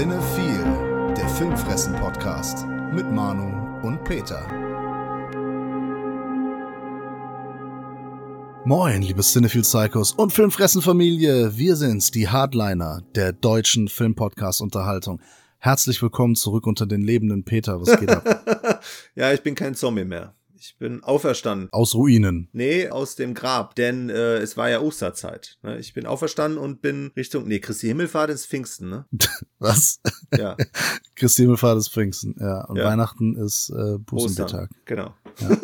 Cinephile, der Filmfressen-Podcast mit Manu und Peter. Moin, liebe Cinephile Psychos und Filmfressen-Familie. Wir sind's, die Hardliner der deutschen Filmpodcast-Unterhaltung. Herzlich willkommen zurück unter den lebenden Peter. Was geht ab? ja, ich bin kein Zombie mehr. Ich bin auferstanden. Aus Ruinen. Nee, aus dem Grab, denn äh, es war ja Osterzeit. Ne? Ich bin auferstanden und bin Richtung, nee, Christi Himmelfahrt ist Pfingsten, ne? Was? Ja. Christi Himmelfahrt ist Pfingsten, ja. Und Ja. Weihnachten ist äh, Ostern. Bußentag. Genau. Ja.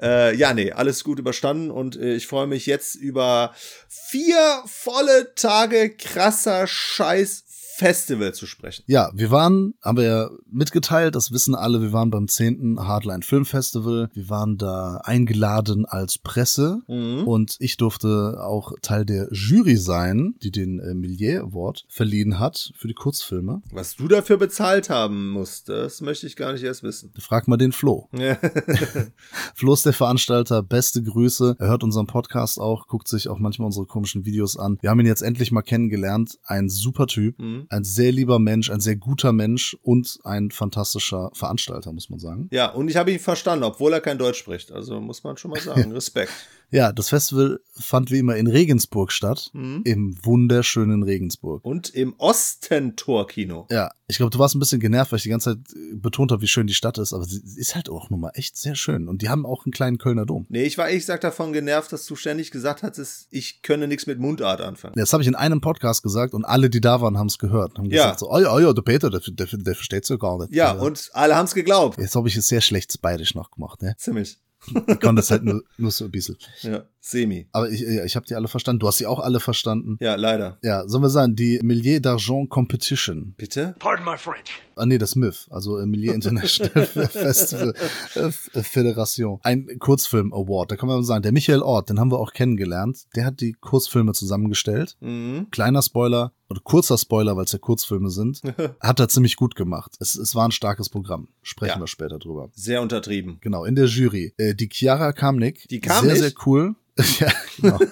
äh, ja, nee, alles gut überstanden und äh, ich freue mich jetzt über vier volle Tage krasser Scheiß Festival zu sprechen. Ja, wir waren, haben wir ja mitgeteilt, das wissen alle, wir waren beim 10. Hardline Film Festival. Wir waren da eingeladen als Presse Mhm. und ich durfte auch Teil der Jury sein, die den äh, Millier Award verliehen hat für die Kurzfilme. Was du dafür bezahlt haben musst, das möchte ich gar nicht erst wissen. Frag mal den Flo. Flo ist der Veranstalter, beste Grüße. Er hört unseren Podcast auch, guckt sich auch manchmal unsere komischen Videos an. Wir haben ihn jetzt endlich mal kennengelernt. Ein super Typ, Mhm. Ein sehr lieber Mensch, ein sehr guter Mensch und ein fantastischer Veranstalter, muss man sagen. Ja, und ich habe ihn verstanden, obwohl er kein Deutsch spricht. Also muss man schon mal sagen. Respekt. Ja, das Festival fand wie immer in Regensburg statt, Mhm. im wunderschönen Regensburg. Und im Ostentor-Kino. Ja, ich glaube, du warst ein bisschen genervt, weil ich die ganze Zeit äh, betont habe, wie schön die Stadt ist, aber sie ist halt auch nun mal echt sehr schön. Und die haben auch einen kleinen Kölner Dom. Nee, ich war ehrlich gesagt davon genervt, dass du ständig gesagt hattest, ich könne nichts mit Mundart anfangen. Das habe ich in einem Podcast gesagt und alle, die da waren, haben es gehört. Haben Ja. gesagt so, oh ja, oh ja, der Peter, der, der, der versteht so gar nicht. Ja, Also, und alle haben's geglaubt. Jetzt habe ich es sehr schlecht bayerisch noch gemacht, ne? Ziemlich. Ich konnte das halt nur, nur so ein bisschen. Ja, semi. Aber ich, ja, ich habe die alle verstanden. Du hast sie auch alle verstanden. Ja, leider. Ja, sollen wir sagen, die Millier d'Argent Competition. Bitte? Pardon my French. Ah, nee, das MIF, also äh, Millier International Festival äh, F- äh, Föderation. Ein Kurzfilm Award. Da kann man sagen, der Michael Ort, den haben wir auch kennengelernt. Der hat die Kurzfilme zusammengestellt. Mhm. Kleiner Spoiler oder kurzer Spoiler, weil es ja Kurzfilme sind. hat er ziemlich gut gemacht. Es, es war ein starkes Programm. Sprechen Ja. wir später drüber. Sehr untertrieben. Genau, in der Jury. Äh, die Chiara Kamnik. Die kam Sehr, nicht? sehr cool. ja, genau.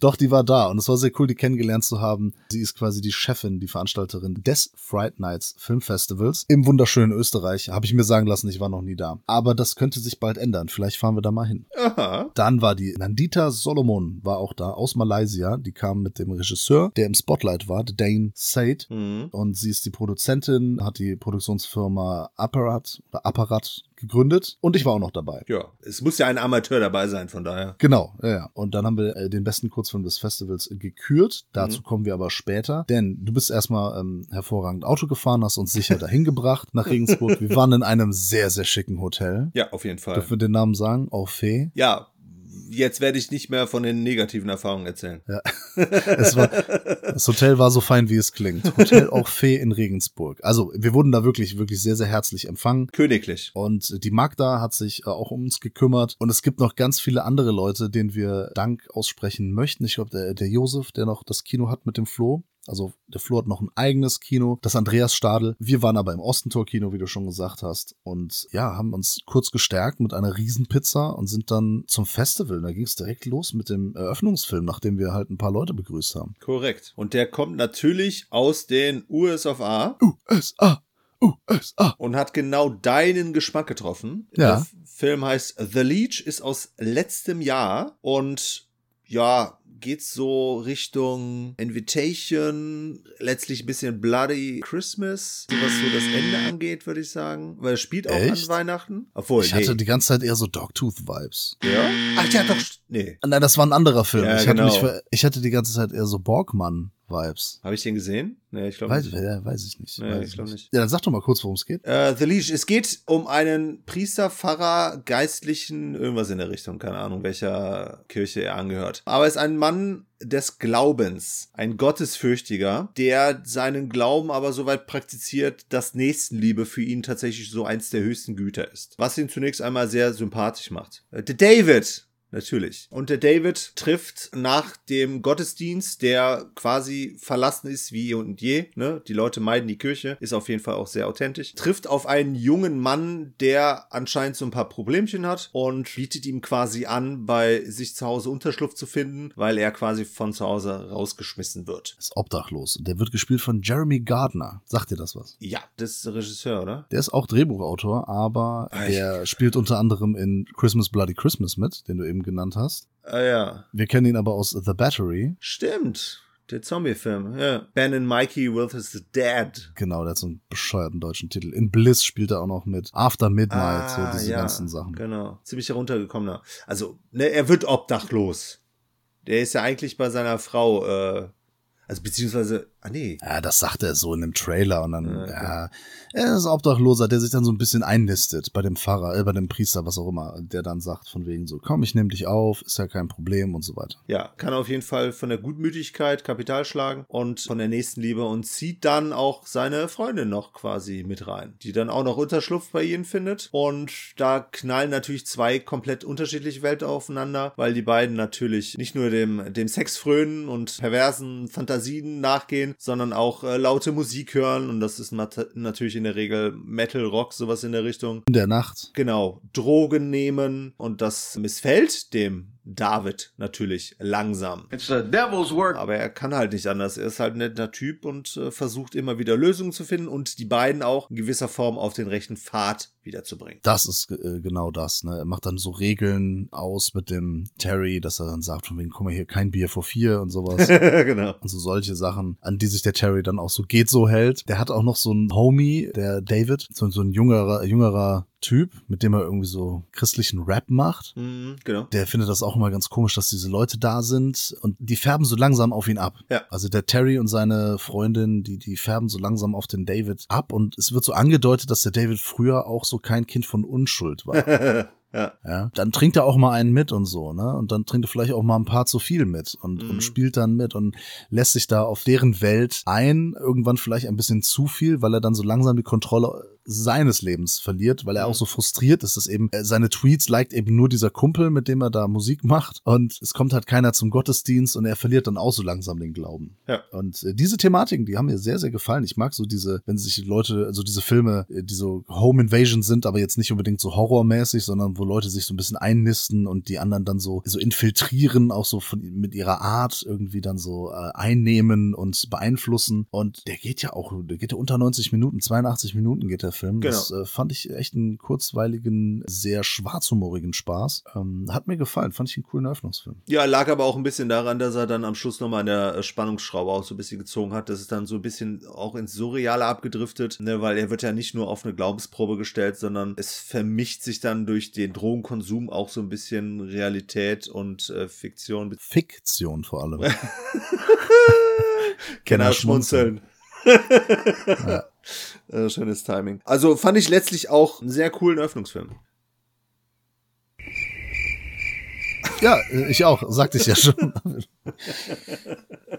Doch, die war da und es war sehr cool, die kennengelernt zu haben. Sie ist quasi die Chefin, die Veranstalterin des Fright Nights Filmfestivals im wunderschönen Österreich. Habe ich mir sagen lassen, ich war noch nie da. Aber das könnte sich bald ändern. Vielleicht fahren wir da mal hin. Aha. Dann war die Nandita Solomon war auch da aus Malaysia. Die kam mit dem Regisseur, der im Spotlight war, Dane Said. Mhm. Und sie ist die Produzentin, hat die Produktionsfirma Apparat oder Apparat gegründet. Und ich war auch noch dabei. Ja, es muss ja ein Amateur dabei sein, von daher. Genau, ja, ja. Und dann haben wir äh, den besten Kurzfilm des Festivals gekürt. Dazu Mhm. kommen wir aber später. Denn du bist erstmal ähm, hervorragend Auto gefahren, hast uns sicher dahin gebracht nach Regensburg. Wir waren in einem sehr, sehr schicken Hotel. Ja, auf jeden Fall. Dürfen wir den Namen sagen? Orphée. Ja, jetzt werde ich nicht mehr von den negativen Erfahrungen erzählen. Es war, das Hotel war so fein, wie es klingt. Hotel Orphée in Regensburg. Also, wir wurden da wirklich, wirklich sehr, sehr herzlich empfangen. Königlich. Und die Magda hat sich äh, auch um uns gekümmert. Und es gibt noch ganz viele andere Leute, denen wir Dank aussprechen möchten. Ich glaube, der, der Josef, der noch das Kino hat mit dem Flo. Also der Flo hat noch ein eigenes Kino, das Andreas Stadel. Wir waren aber im Ostentor-Kino, wie du schon gesagt hast. Und ja, haben uns kurz gestärkt mit einer Riesenpizza und sind dann zum Festival. Da ging es direkt los mit dem Eröffnungsfilm, nachdem wir halt ein paar Leute begrüßt haben. Korrekt. Und der kommt natürlich aus den USA USA, USA. und hat genau deinen Geschmack getroffen. Ja. Der Film heißt The Leech, ist aus letztem Jahr und ja, geht so Richtung Invitation, letztlich ein bisschen Bloody Christmas, so was so das Ende angeht, würde ich sagen. Weil es spielt auch Echt? an Weihnachten. Obwohl, Ich nee. hatte die ganze Zeit eher so Dogtooth-Vibes. ja? Ach ja, doch. Nee. Nein, das war ein anderer Film. Ja, ich, hatte genau. mich, ver- ich hatte die ganze Zeit eher so Borgmann-Vibes. Habe ich den gesehen? Nee, ich glaube nicht. ja, weiß ich nicht. Nee, weiß ich glaub nicht. Ja, dann sag doch mal kurz, worum es geht. Äh, The Leash. Es geht um einen Priester, Pfarrer, Geistlichen, irgendwas in der Richtung. Keine Ahnung, welcher Kirche er angehört. Aber er ist ein Mann des Glaubens. Ein Gottesfürchtiger, der seinen Glauben aber so weit praktiziert, dass Nächstenliebe für ihn tatsächlich so eins der höchsten Güter ist. Was ihn zunächst einmal sehr sympathisch macht. Äh, David. Natürlich. Und der David trifft nach dem Gottesdienst, der quasi verlassen ist wie eh und je, ne? Die Leute meiden die Kirche, ist auf jeden Fall auch sehr authentisch. Trifft auf einen jungen Mann, der anscheinend so ein paar Problemchen hat und bietet ihm quasi an, bei sich zu Hause Unterschlupf zu finden, weil er quasi von zu Hause rausgeschmissen wird. Ist obdachlos. Der wird gespielt von Jeremy Gardner. Sagt dir das was? Ja, das ist der Regisseur, oder? Der ist auch Drehbuchautor, aber Ah, der spielt unter anderem in Christmas Bloody Christmas mit, den du eben genannt hast. Ah ja. Wir kennen ihn aber aus The Battery. Stimmt. Der Zombie-Film, ja. Ben and Mikey with his dad. Genau, der hat so einen bescheuerten deutschen Titel. In Bliss spielt er auch noch mit. After Midnight, so diese ganzen Sachen. Genau. Ziemlich heruntergekommener. Also, ne, er wird obdachlos. Der ist ja eigentlich bei seiner Frau, äh, also beziehungsweise, ah nee. Ja, das sagt er so in dem Trailer und dann, Ja, okay. ja, er ist Obdachloser, der sich dann so ein bisschen einnistet bei dem Pfarrer, äh, bei dem Priester, was auch immer, der dann sagt von wegen so, komm, ich nehme dich auf, ist ja kein Problem und so weiter. Ja, kann auf jeden Fall von der Gutmütigkeit Kapital schlagen und von der Nächstenliebe und zieht dann auch seine Freundin noch quasi mit rein, die dann auch noch Unterschlupf bei ihnen findet. Und da knallen natürlich zwei komplett unterschiedliche Welten aufeinander, weil die beiden natürlich nicht nur dem, dem Sex frönen und perversen Fantasien nachgehen, sondern auch äh, laute Musik hören. Und das ist nat natürlich in der Regel Metal, Rock, sowas in der Richtung. In der Nacht. Genau, Drogen nehmen und das missfällt dem David natürlich langsam. It's the devil's work. Aber er kann halt nicht anders. Er ist halt ein netter Typ und äh, versucht immer wieder Lösungen zu finden und die beiden auch in gewisser Form auf den rechten Pfad wiederzubringen. Das ist äh, genau das. Ne? Er macht dann so Regeln aus mit dem Terry, dass er dann sagt, von wegen, guck mal hier, kein Bier vor vier und sowas. genau. und so solche Sachen, an die sich der Terry dann auch so geht so hält. Der hat auch noch so einen Homie, der David, so, so ein jüngerer, jüngerer Typ, mit dem er irgendwie so christlichen Rap macht. Mhm, genau. Der findet das auch immer ganz komisch, dass diese Leute da sind und die färben so langsam auf ihn ab. Ja. Also der Terry und seine Freundin, die, die färben so langsam auf den David ab und es wird so angedeutet, dass der David früher auch so kein Kind von Unschuld war. ja. Ja, dann trinkt er auch mal einen mit und so, ne? Und dann trinkt er vielleicht auch mal ein paar zu viel mit und, Mhm. und spielt dann mit und lässt sich da auf deren Welt ein, irgendwann vielleicht ein bisschen zu viel, weil er dann so langsam die Kontrolle seines Lebens verliert, weil er Mhm. auch so frustriert ist, dass eben äh, seine Tweets liked eben nur dieser Kumpel, mit dem er da Musik macht und es kommt halt keiner zum Gottesdienst und er verliert dann auch so langsam den Glauben. Ja. Und äh, diese Thematiken, die haben mir sehr, sehr gefallen. Ich mag so diese, wenn sich die Leute, also diese Filme, äh, die so Home Invasion sind, aber jetzt nicht unbedingt so horrormäßig, sondern wo Leute sich so ein bisschen einnisten und die anderen dann so, so infiltrieren, auch so von, mit ihrer Art irgendwie dann so äh, einnehmen und beeinflussen. Und der geht ja auch, der geht ja unter 90 Minuten, 82 Minuten geht der Film. Das Genau. äh, fand ich echt einen kurzweiligen, sehr schwarzhumorigen Spaß. Ähm, hat mir gefallen, fand ich einen coolen Eröffnungsfilm. Ja, lag aber auch ein bisschen daran, dass er dann am Schluss nochmal an der äh, Spannungsschraube auch so ein bisschen gezogen hat. Das ist dann so ein bisschen auch ins Surreale abgedriftet, ne, weil er wird ja nicht nur auf eine Glaubensprobe gestellt, sondern es vermischt sich dann durch den Drogenkonsum auch so ein bisschen Realität und äh, Fiktion. Fiktion vor allem. Kenner schmunzeln. Äh, schönes Timing. Also fand ich letztlich auch einen sehr coolen Öffnungsfilm. Ja, äh, ich auch, sagte ich ja schon.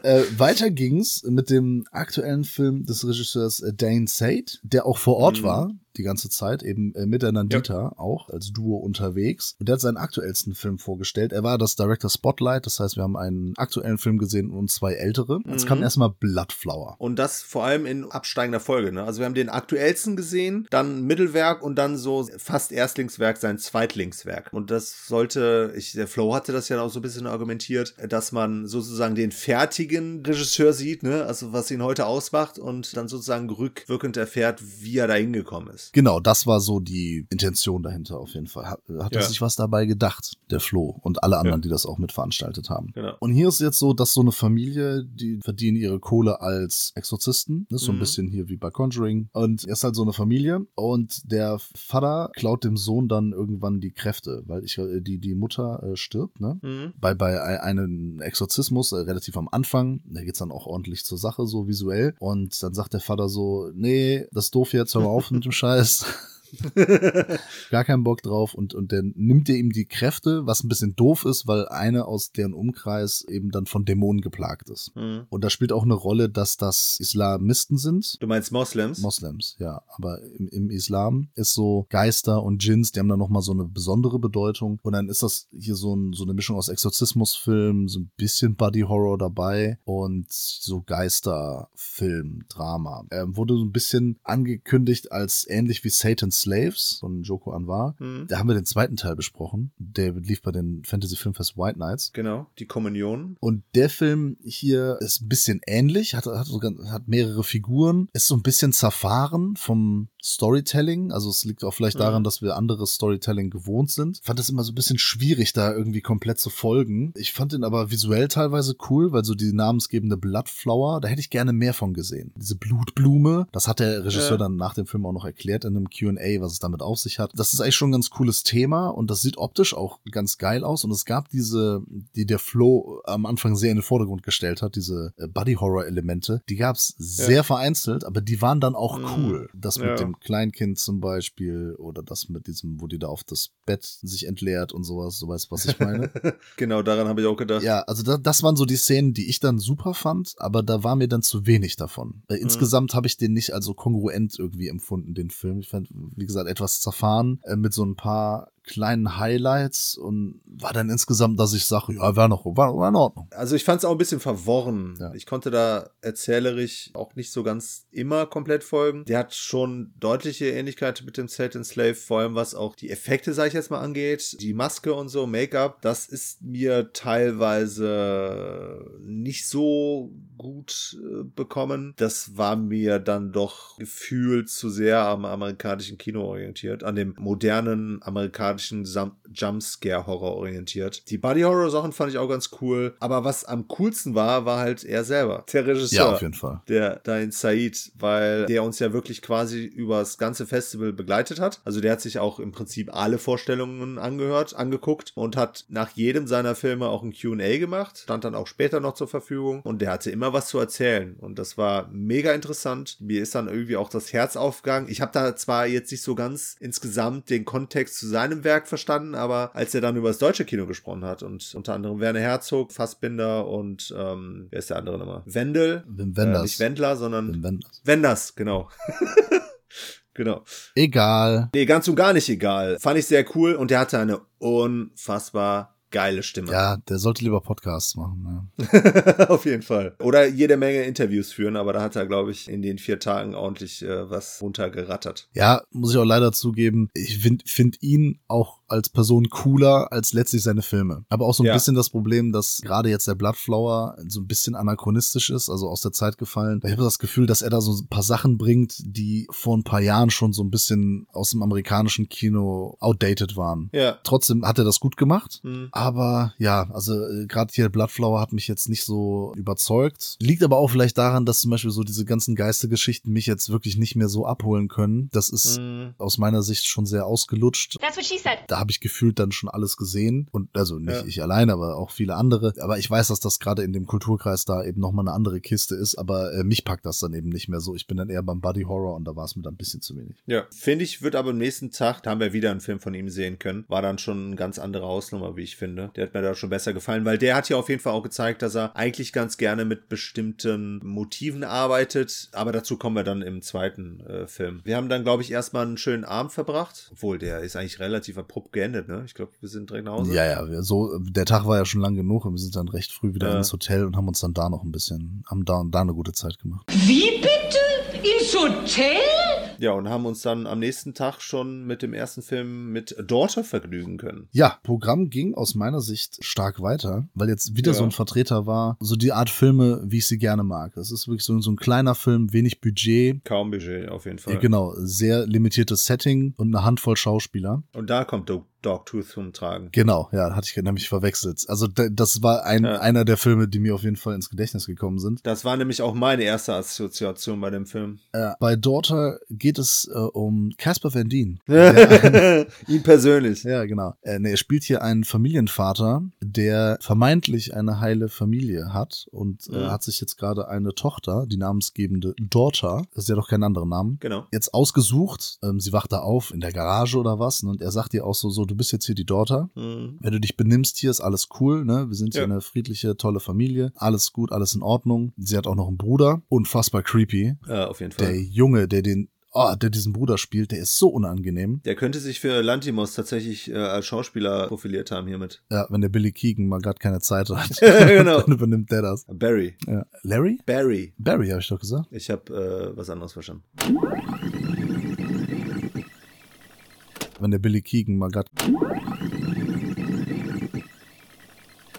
äh, weiter ging's mit dem aktuellen Film des Regisseurs äh, Dane Sade, der auch vor Ort Mhm. war, die ganze Zeit, eben äh, mit der Nandita auch als Duo unterwegs. Und der hat seinen aktuellsten Film vorgestellt. Er war das Director Spotlight, das heißt, wir haben einen aktuellen Film gesehen und zwei ältere. Jetzt Mhm. kam erstmal Bloodflower. Und das vor allem in absteigender Folge. Ne? Also wir haben den aktuellsten gesehen, dann Mittelwerk und dann so fast Erstlingswerk, sein Zweitlingswerk. Und das sollte, ich, der Flow hatte das ja auch so ein bisschen argumentiert, dass man sozusagen den fertigen Regisseur sieht, ne? also was ihn heute ausmacht und dann sozusagen rückwirkend erfährt, wie er da hingekommen ist. Genau, das war so die Intention dahinter auf jeden Fall. Hat, hat er Ja. sich was dabei gedacht, der Flo und alle anderen, Ja. die das auch mitveranstaltet haben. Genau. Und hier ist jetzt so, dass so eine Familie, die verdienen ihre Kohle als Exorzisten, ne? so ein Mhm. bisschen hier wie bei Conjuring. Und er ist halt so eine Familie und der Vater klaut dem Sohn dann irgendwann die Kräfte, weil ich, äh, die, die Mutter äh, stirbt, ne? Mhm. Bei, bei ei- einem Exorzismus, äh, relativ am Anfang, da geht's dann auch ordentlich zur Sache, so visuell. Und dann sagt der Vater so, nee, das ist doof jetzt, hör mal auf mit dem Scheiß. Gar keinen Bock drauf und, und dann nimmt er ihm die Kräfte, was ein bisschen doof ist, weil eine aus deren Umkreis eben dann von Dämonen geplagt ist. Mhm. Und da spielt auch eine Rolle, dass das Islamisten sind. Du meinst Moslems? Moslems, ja. Aber im, im Islam ist so Geister und Djinns, die haben da nochmal so eine besondere Bedeutung. Und dann ist das hier so, ein, so eine Mischung aus Exorzismusfilm, so ein bisschen Buddy Horror dabei und so Geisterfilm, Drama. Ähm, wurde so ein bisschen angekündigt als ähnlich wie Satan's Slaves von Joko Anwar. Mhm. Da haben wir den zweiten Teil besprochen. Der lief bei den Fantasy Filmfest White Nights. Genau, die Kommunion. Und der Film hier ist ein bisschen ähnlich, hat, hat, hat mehrere Figuren, ist so ein bisschen zerfahren vom Storytelling. Also es liegt auch vielleicht Mhm. daran, dass wir anderes Storytelling gewohnt sind. Ich fand es immer so ein bisschen schwierig, da irgendwie komplett zu folgen. Ich fand ihn aber visuell teilweise cool, weil so die namensgebende Bloodflower, da hätte ich gerne mehr von gesehen. Diese Blutblume, das hat der Regisseur Ja. dann nach dem Film auch noch erklärt in einem Q&A, was es damit auf sich hat. Das ist eigentlich schon ein ganz cooles Thema und das sieht optisch auch ganz geil aus und es gab diese, die der Flo am Anfang sehr in den Vordergrund gestellt hat, diese äh, Body-Horror-Elemente, die gab's sehr vereinzelt, aber die waren dann auch Mhm. cool. Das mit Ja. dem Kleinkind zum Beispiel oder das mit diesem, wo die da auf das Bett sich entleert und sowas, du weißt, was ich meine. genau, daran habe ich auch gedacht. Ja, also da, das waren so die Szenen, die ich dann super fand, aber da war mir dann zu wenig davon. Weil insgesamt habe ich den nicht also kongruent irgendwie empfunden, den Film. Ich fand, wie gesagt, etwas zerfahren äh, mit so ein paar kleinen Highlights und war dann insgesamt, dass ich sage, ja, war noch, war, war in Ordnung. Also ich fand es auch ein bisschen verworren. Ja. Ich konnte da erzählerisch auch nicht so ganz immer komplett folgen. Der hat schon deutliche Ähnlichkeit mit dem Satan Slave, vor allem was auch die Effekte, sag ich jetzt mal, angeht. Die Maske und so, Make-up, das ist mir teilweise nicht so gut äh, bekommen. Das war mir dann doch gefühlt zu sehr am amerikanischen Kino orientiert, an dem modernen amerikanischen Sam- Jumpscare-Horror orientiert. Die Body-Horror-Sachen fand ich auch ganz cool, aber was am coolsten war, war halt er selber, der Regisseur Ja, auf jeden Fall. der Dain Said, weil der uns ja wirklich quasi über das ganze Festival begleitet hat. Also der hat sich auch im Prinzip alle Vorstellungen angehört, angeguckt und hat nach jedem seiner Filme auch ein Q&A gemacht, stand dann auch später noch zur Verfügung und der hatte immer was zu erzählen und das war mega interessant. Mir ist dann irgendwie auch das Herz aufgegangen. Ich habe da zwar jetzt nicht so ganz insgesamt den Kontext zu seinem Werk verstanden, aber als er dann über das deutsche Kino gesprochen hat und unter anderem Werner Herzog, Fassbinder und ähm, wer ist der andere nochmal? Wendel, Wim äh, Wenders. nicht Wendler, sondern Wenders. Wenders, genau. genau. Egal. Nee, ganz und gar nicht egal. Fand ich sehr cool und der hatte eine unfassbar geile Stimme. Ja, der sollte lieber Podcasts machen. Ja. Auf jeden Fall. Oder jede Menge Interviews führen, aber da hat er, glaube ich, in den vier Tagen ordentlich äh, was runtergerattert. Ja, muss ich auch leider zugeben, ich finde find ihn auch als Person cooler als letztlich seine Filme. Aber auch so ein Ja. bisschen das Problem, dass gerade jetzt der Bloodflower so ein bisschen anachronistisch ist, also aus der Zeit gefallen. Ich habe das Gefühl, dass er da so ein paar Sachen bringt, die vor ein paar Jahren schon so ein bisschen aus dem amerikanischen Kino outdated waren. Ja. Trotzdem hat er das gut gemacht. Hm. Aber ja, also äh, gerade hier Bloodflower hat mich jetzt nicht so überzeugt. Liegt aber auch vielleicht daran, dass zum Beispiel so diese ganzen Geistergeschichten mich jetzt wirklich nicht mehr so abholen können. Das ist Hm. aus meiner Sicht schon sehr ausgelutscht. That's what she said. Da habe ich gefühlt dann schon alles gesehen. Und also nicht Ja. ich allein, aber auch viele andere. Aber ich weiß, dass das gerade in dem Kulturkreis da eben nochmal eine andere Kiste ist. Aber äh, mich packt das dann eben nicht mehr so. Ich bin dann eher beim Buddy Horror und da war es mir dann ein bisschen zu wenig. Ja, finde ich, wird aber am nächsten Tag, da haben wir wieder einen Film von ihm sehen können, war dann schon eine ganz andere Hausnummer, wie ich finde. Der hat mir da schon besser gefallen, weil der hat ja auf jeden Fall auch gezeigt, dass er eigentlich ganz gerne mit bestimmten Motiven arbeitet, aber dazu kommen wir dann im zweiten äh, Film. Wir haben dann, glaube ich, erstmal einen schönen Abend verbracht, obwohl der ist eigentlich relativ abrupt geendet, ne? Ich glaube, wir sind direkt nach Hause. Ja, ja, wir- so, der Tag war ja schon lang genug und wir sind dann recht früh wieder Ja. ins Hotel und haben uns dann da noch ein bisschen, haben da, da eine gute Zeit gemacht. Wie bitte? Ins Hotel? Ja, und haben uns dann am nächsten Tag schon mit dem ersten Film mit Daughter vergnügen können. Ja, Programm ging aus meiner Sicht stark weiter, weil jetzt wieder Ja. so ein Vertreter war, so die Art Filme, wie ich sie gerne mag. Das ist wirklich so, so ein kleiner Film, wenig Budget, Kaum Budget, auf jeden Fall. ja, genau, sehr limitiertes Setting und eine Handvoll Schauspieler. Und da kommt Do- Dogtooth zum Tragen. Genau, ja, hatte ich nämlich verwechselt. Also da- das war ein, Ja. einer der Filme, die mir auf jeden Fall ins Gedächtnis gekommen sind. Das war nämlich auch meine erste Assoziation bei dem Film. Äh, bei Daughter geht geht es äh, um Casper Van Dien. Ihn persönlich. Ja, genau. Äh, nee, er spielt hier einen Familienvater, der vermeintlich eine heile Familie hat und äh, Mhm. hat sich jetzt gerade eine Tochter, die namensgebende Daughter, das ist ja doch keinen anderen Namen, Genau. jetzt ausgesucht. Ähm, sie wacht da auf in der Garage oder was und er sagt ihr auch so, so, du bist jetzt hier die Daughter. Mhm. Wenn du dich benimmst hier, ist alles cool, ne? Wir sind hier Ja. eine friedliche, tolle Familie. Alles gut, alles in Ordnung. Sie hat auch noch einen Bruder. Unfassbar creepy. Ja, auf jeden Fall. Der Junge, der den, oh, der diesen Bruder spielt, der ist so unangenehm. Der könnte sich für Lantimos tatsächlich äh, als Schauspieler profiliert haben hiermit. Ja, wenn der Billy Keegan mal gerade keine Zeit hat, Genau. dann übernimmt der das. Barry. Ja. Larry? Barry. Barry, habe ich doch gesagt. Ich habe äh, was anderes verstanden. Wenn der Billy Keegan mal gerade.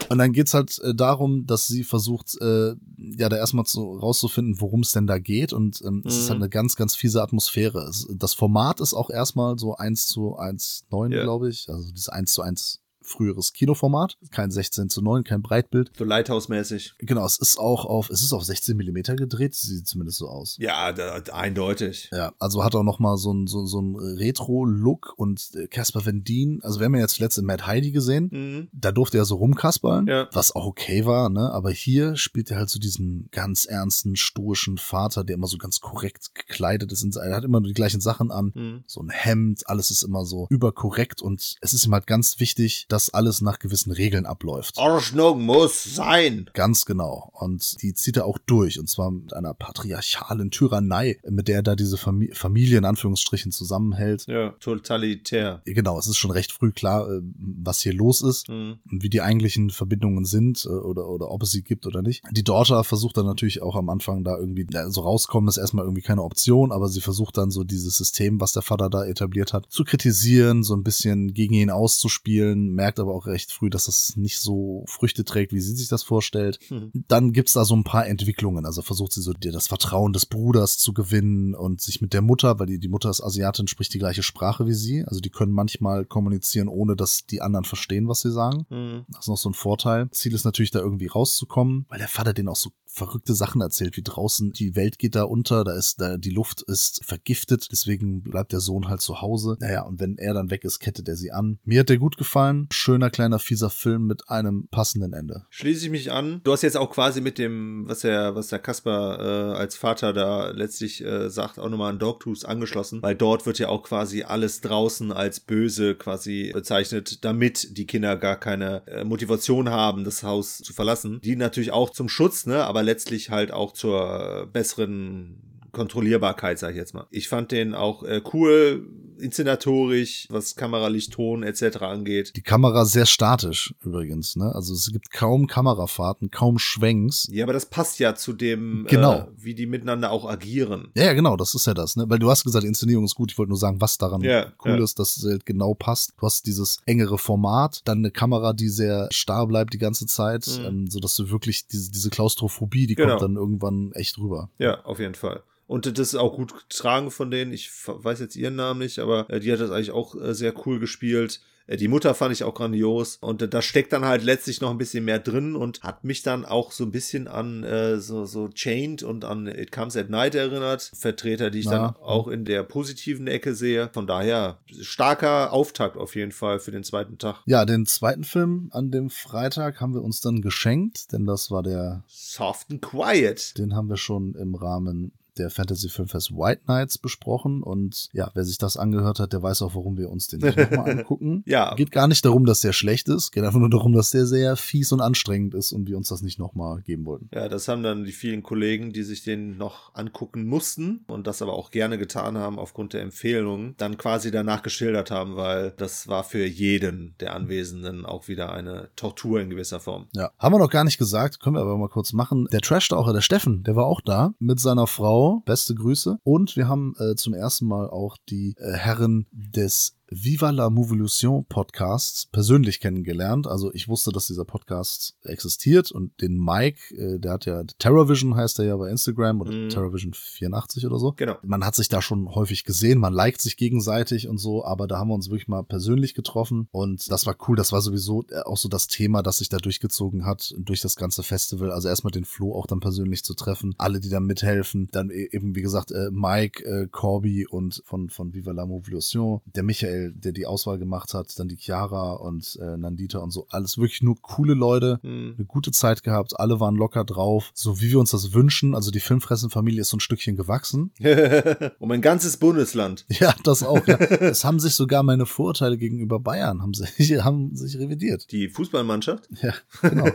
Und dann geht's halt äh, darum, dass sie versucht, äh, ja, da erstmal zu, rauszufinden, worum es denn da geht. Und ähm, es ist Mhm. halt eine ganz, ganz fiese Atmosphäre. Es, das Format ist auch erstmal so 1 zu 1,9, Ja. glaube ich. Also dieses 1 zu 1 früheres Kinoformat. Kein 16 zu 9, kein Breitbild. So Lighthouse-mäßig. Genau, es ist auch auf, es ist auf 16 Millimeter gedreht, sieht zumindest so aus. Ja, da, eindeutig. Ja, also hat auch noch mal so ein so, so ein Retro-Look und äh, Casper Van Dien, also wir haben ja jetzt letzte Matt Heidi gesehen, Mhm. da durfte er so rumkaspern, Ja. was auch okay war, ne? Aber hier spielt er halt so diesen ganz ernsten, stoischen Vater, der immer so ganz korrekt gekleidet ist. Er hat immer nur die gleichen Sachen an. Mhm. So ein Hemd, alles ist immer so überkorrekt und es ist ihm halt ganz wichtig, dass alles nach gewissen Regeln abläuft. Ordnung muss sein. Ganz genau. Und die zieht er auch durch. Und zwar mit einer patriarchalen Tyrannei, mit der er da diese Fami Familie in Anführungsstrichen zusammenhält. Ja, totalitär. Genau, es ist schon recht früh klar, äh, was hier los ist Mhm. und wie die eigentlichen Verbindungen sind äh, oder, oder ob es sie gibt oder nicht. Die Daughter versucht dann natürlich auch am Anfang da irgendwie, so rauskommen ist erstmal irgendwie keine Option, aber sie versucht dann so dieses System, was der Vater da etabliert hat, zu kritisieren, so ein bisschen gegen ihn auszuspielen, merkt aber auch recht früh, dass das nicht so Früchte trägt, wie sie sich das vorstellt. Mhm. Dann gibt's da so ein paar Entwicklungen. Also versucht sie so dir das Vertrauen des Bruders zu gewinnen und sich mit der Mutter, weil die, die Mutter ist Asiatin, spricht die gleiche Sprache wie sie. Also die können manchmal kommunizieren, ohne dass die anderen verstehen, was sie sagen. Mhm. Das ist noch so ein Vorteil. Ziel ist natürlich, da irgendwie rauszukommen, weil der Vater denen auch so verrückte Sachen erzählt, wie draußen die Welt geht da unter, da ist, da, die Luft ist vergiftet, deswegen bleibt der Sohn halt zu Hause. Naja, und wenn er dann weg ist, kettet er sie an. Mir hat der gut gefallen. Schöner, kleiner, fieser Film mit einem passenden Ende. Schließe ich mich an. Du hast jetzt auch quasi mit dem, was der, was der Kasper äh, als Vater da letztlich äh, sagt, auch nochmal an Dogtooth angeschlossen, weil dort wird ja auch quasi alles draußen als böse quasi bezeichnet, damit die Kinder gar keine äh, Motivation haben, das Haus zu verlassen. Die natürlich auch zum Schutz, ne, aber letztlich halt auch zur besseren Kontrollierbarkeit, sag ich jetzt mal. Ich fand den auch äh, cool, inszenatorisch, was Kameralicht, Ton etc. angeht. Die Kamera sehr statisch übrigens, ne? Also es gibt kaum Kamerafahrten, kaum Schwenks. Ja, aber das passt ja zu dem, Genau. äh, wie die miteinander auch agieren. Ja, ja, genau, das ist ja das, ne? Weil du hast gesagt, die Inszenierung ist gut. Ich wollte nur sagen, was daran Ja, cool ja. ist, dass es halt genau passt. Du hast dieses engere Format, dann eine Kamera, die sehr starr bleibt die ganze Zeit, Mhm. ähm, so dass du wirklich diese, diese Klaustrophobie, die Genau. kommt dann irgendwann echt rüber. Ja, auf jeden Fall. Und das ist auch gut getragen von denen. Ich weiß jetzt ihren Namen nicht, aber äh, die hat das eigentlich auch äh, sehr cool gespielt. Äh, Die Mutter fand ich auch grandios. Und da steckt dann halt letztlich noch ein bisschen mehr drin und hat mich dann auch so ein bisschen an äh, so, so Chained und an It Comes at Night erinnert. Vertreter, die ich Ja. dann auch in der positiven Ecke sehe. Von daher starker Auftakt auf jeden Fall für den zweiten Tag. Ja, den zweiten Film an dem Freitag haben wir uns dann geschenkt, denn das war der, Soft and Quiet. den haben wir schon im Rahmen der Fantasy Filmfest White Nights besprochen und ja, wer sich das angehört hat, der weiß auch, warum wir uns den nicht nochmal angucken. Ja. Geht gar nicht darum, dass der schlecht ist, geht einfach nur darum, dass der sehr fies und anstrengend ist und wir uns das nicht nochmal geben wollten. Ja, das haben dann die vielen Kollegen, die sich den noch angucken mussten und das aber auch gerne getan haben aufgrund der Empfehlungen, dann quasi danach geschildert haben, weil das war für jeden der Anwesenden auch wieder eine Tortur in gewisser Form. Ja, haben wir noch gar nicht gesagt, können wir aber mal kurz machen. Der Trash-Taucher, der Steffen, der war auch da mit seiner Frau. Beste Grüße. Und wir haben äh, zum ersten Mal auch die äh, Herren des Viva la Movolution Podcasts persönlich kennengelernt. Also ich wusste, dass dieser Podcast existiert und den Mike, äh, der hat ja Terrorvision heißt er ja bei Instagram oder Mhm. Terrorvision 84 oder so. Genau. Man hat sich da schon häufig gesehen, man liked sich gegenseitig und so, aber da haben wir uns wirklich mal persönlich getroffen und das war cool. Das war sowieso äh, auch so das Thema, das sich da durchgezogen hat durch das ganze Festival. Also erstmal den Flo auch dann persönlich zu treffen, alle, die da mithelfen. Dann e- eben, wie gesagt, äh, Mike, äh, Corby und von, von Viva la Movolution, der Michael, der die Auswahl gemacht hat, dann die Chiara und äh, Nandita und so. Alles wirklich nur coole Leute Hm. eine gute Zeit gehabt, alle waren locker drauf, so wie wir uns das wünschen. Also die Filmfressen-Familie ist so ein Stückchen gewachsen. um ein ganzes Bundesland. Ja, das auch. Ja. Es haben sich sogar meine Vorurteile gegenüber Bayern haben sich, haben sich revidiert. Die Fußballmannschaft. Ja, genau.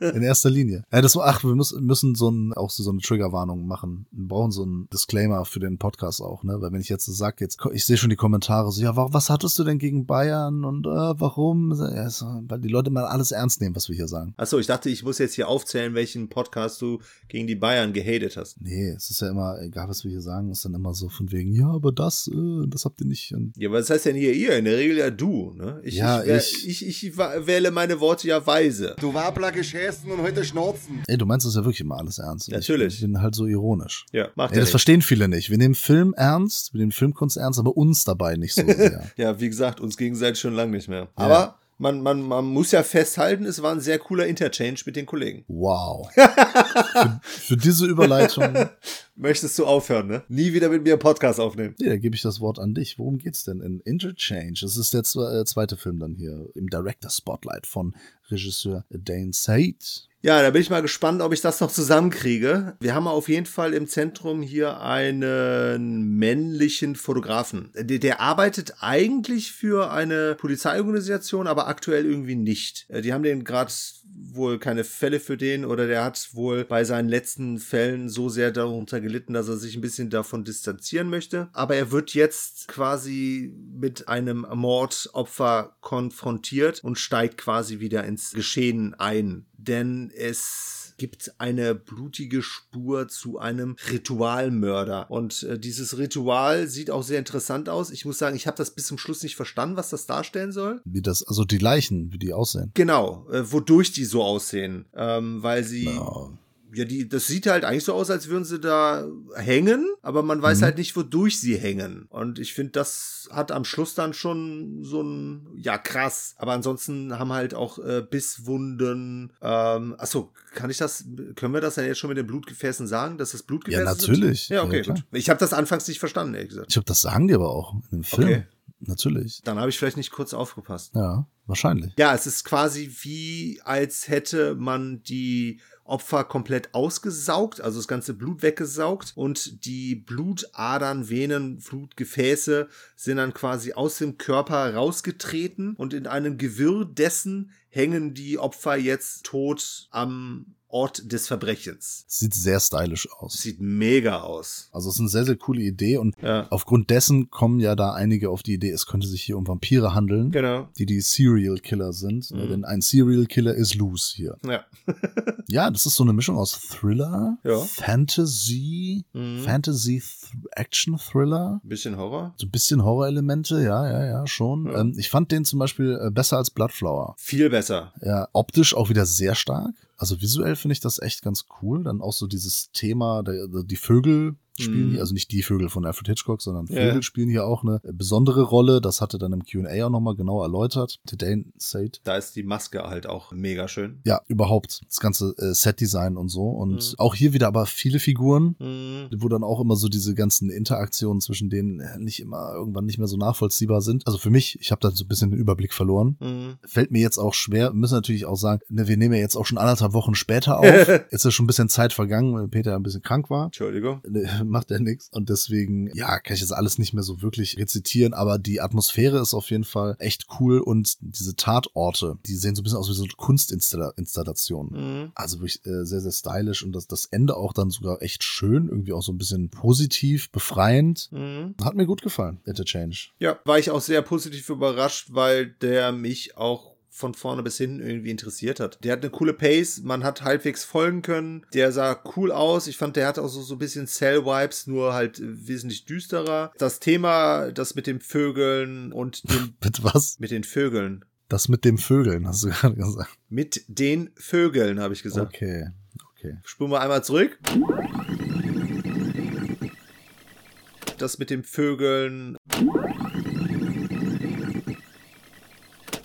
In erster Linie. Ja, das war, ach, wir müssen, müssen so ein, auch so eine Triggerwarnung machen. Wir brauchen so einen Disclaimer für den Podcast auch, ne? Weil wenn ich jetzt so sag, jetzt, ich sehe schon die Kommentare so, ja, wa- was hattest du denn gegen Bayern und äh, warum? Ja, so, weil die Leute mal alles ernst nehmen, was wir hier sagen. Achso, ich dachte, ich muss jetzt hier aufzählen, welchen Podcast du gegen die Bayern gehatet hast. Nee, es ist ja immer, egal was wir hier sagen, ist dann immer so von wegen, ja, aber das, äh, das habt ihr nicht. Und Ja, aber das heißt ja nicht ihr, in der Regel ja du, ne? Ich, Ja, ich, wär- ich- ich, ich, wähle meine Worte ja weise. Du Wabler geschästen und heute schnauzen. ey, du meinst das ja wirklich immer alles ernst. Natürlich. Ich bin halt so ironisch. Ja, macht Ey, das nichts. verstehen viele nicht. Wir nehmen Film ernst, wir nehmen Filmkunst ernst, aber uns dabei nicht so sehr. Ja, wie gesagt, uns gegenseitig schon lange nicht mehr. Aber man, man, man muss ja festhalten, es war ein sehr cooler Interchange mit den Kollegen. Wow. für, für diese Überleitung, nee, Möchtest du aufhören, ne? Nie wieder mit mir einen Podcast aufnehmen. da gebe ich das Wort an dich. Worum geht's denn in Interchange? Das ist der äh, zweite Film dann hier im Director Spotlight von Regisseur Dane Said. Ja, da bin ich mal gespannt, ob ich das noch zusammenkriege. Wir haben auf jeden Fall im Zentrum hier einen männlichen Fotografen. Der, der arbeitet eigentlich für eine Polizeiorganisation, aber aktuell irgendwie nicht. Äh, Die haben den gerade wohl keine Fälle für den oder der hat wohl bei seinen letzten Fällen so sehr darunter gelitten, dass er sich ein bisschen davon distanzieren möchte. Aber er wird jetzt quasi mit einem Mordopfer konfrontiert und steigt quasi wieder ins Geschehen ein. Denn es gibt eine blutige Spur zu einem Ritualmörder. Und äh, dieses Ritual sieht auch sehr interessant aus. Ich muss sagen, ich habe das bis zum Schluss nicht verstanden, was das darstellen soll. Wie das, also die Leichen, wie die aussehen. Genau, äh, wodurch die so aussehen. Ähm, weil sie. Ja. Ja, die, das sieht halt eigentlich so aus, als würden sie da hängen, aber man weiß Mhm. halt nicht, wodurch sie hängen. Und ich finde, das hat am Schluss dann schon so ein, ja, krass. Aber ansonsten haben halt auch äh, Bisswunden. Ähm, achso, kann ich das, können wir das denn jetzt schon mit den Blutgefäßen sagen, dass das Blutgefäße Ja, sind? natürlich. Ja, okay, Ja, gut. Ich habe das anfangs nicht verstanden, ehrlich gesagt. Ich glaube, das sagen die aber auch in dem Film. Okay. Natürlich. Dann habe ich vielleicht nicht kurz aufgepasst. Ja, wahrscheinlich. Ja, es ist quasi wie, als hätte man die Opfer komplett ausgesaugt, also das ganze Blut weggesaugt und die Blutadern, Venen, Blutgefäße sind dann quasi aus dem Körper rausgetreten und in einem Gewirr dessen hängen die Opfer jetzt tot am Ort des Verbrechens. Sieht sehr stylisch aus. Sieht mega aus. Also es ist eine sehr, sehr coole Idee und Ja. aufgrund dessen kommen ja da einige auf die Idee, es könnte sich hier um Vampire handeln, Genau. die die Serial Killer sind. Mhm. Denn ein Serial Killer ist loose hier. Ja. Ja, das ist so eine Mischung aus Thriller, Ja. Fantasy, Mhm. Fantasy Action Thriller. Ein bisschen Horror. So ein bisschen Horrorelemente, ja, ja, ja, schon. Ja. Ähm, ich fand den zum Beispiel äh, besser als Bloodflower. Viel besser. Ja, optisch auch wieder sehr stark. Also visuell finde ich das echt ganz cool. Dann auch so dieses Thema, der, die Vögel spielen Mhm. hier, also nicht die Vögel von Alfred Hitchcock, sondern Ja. Vögel spielen hier auch eine besondere Rolle. Das hatte dann im Q&A auch nochmal genau erläutert. Dane Said. Da ist die Maske halt auch mega schön. Ja, überhaupt. Das ganze äh, Setdesign und so. Und Mhm. auch hier wieder aber viele Figuren, Mhm. wo dann auch immer so diese ganzen Interaktionen zwischen denen äh, nicht immer irgendwann nicht mehr so nachvollziehbar sind. Also für mich, ich habe da so ein bisschen den Überblick verloren. Mhm. Fällt mir jetzt auch schwer, müssen natürlich auch sagen, ne, wir nehmen ja jetzt auch schon anderthalb Wochen später auf. jetzt ist schon ein bisschen Zeit vergangen, weil Peter ein bisschen krank war. Entschuldigung. Ne, Macht ja nichts. Und deswegen, ja, kann ich jetzt alles nicht mehr so wirklich rezitieren, aber die Atmosphäre ist auf jeden Fall echt cool und diese Tatorte, die sehen so ein bisschen aus wie so Kunstinstallationen. Mhm. Also wirklich äh, sehr, sehr stylisch und das, das Ende auch dann sogar echt schön, irgendwie auch so ein bisschen positiv, befreiend. Mhm. Hat mir gut gefallen, Interchange. Ja, war ich auch sehr positiv überrascht, weil der mich auch von vorne bis hinten irgendwie interessiert hat. Der hat eine coole Pace, man hat halbwegs folgen können. Der sah cool aus. Ich fand, der hatte auch so, so ein bisschen Cell-Vibes, nur halt wesentlich düsterer. Das Thema, das mit den Vögeln und dem, Mit was? mit den Vögeln. Das mit dem Vögeln, hast du gerade gesagt. Mit den Vögeln, habe ich gesagt. Okay, okay. Spulen wir einmal zurück. Das mit den Vögeln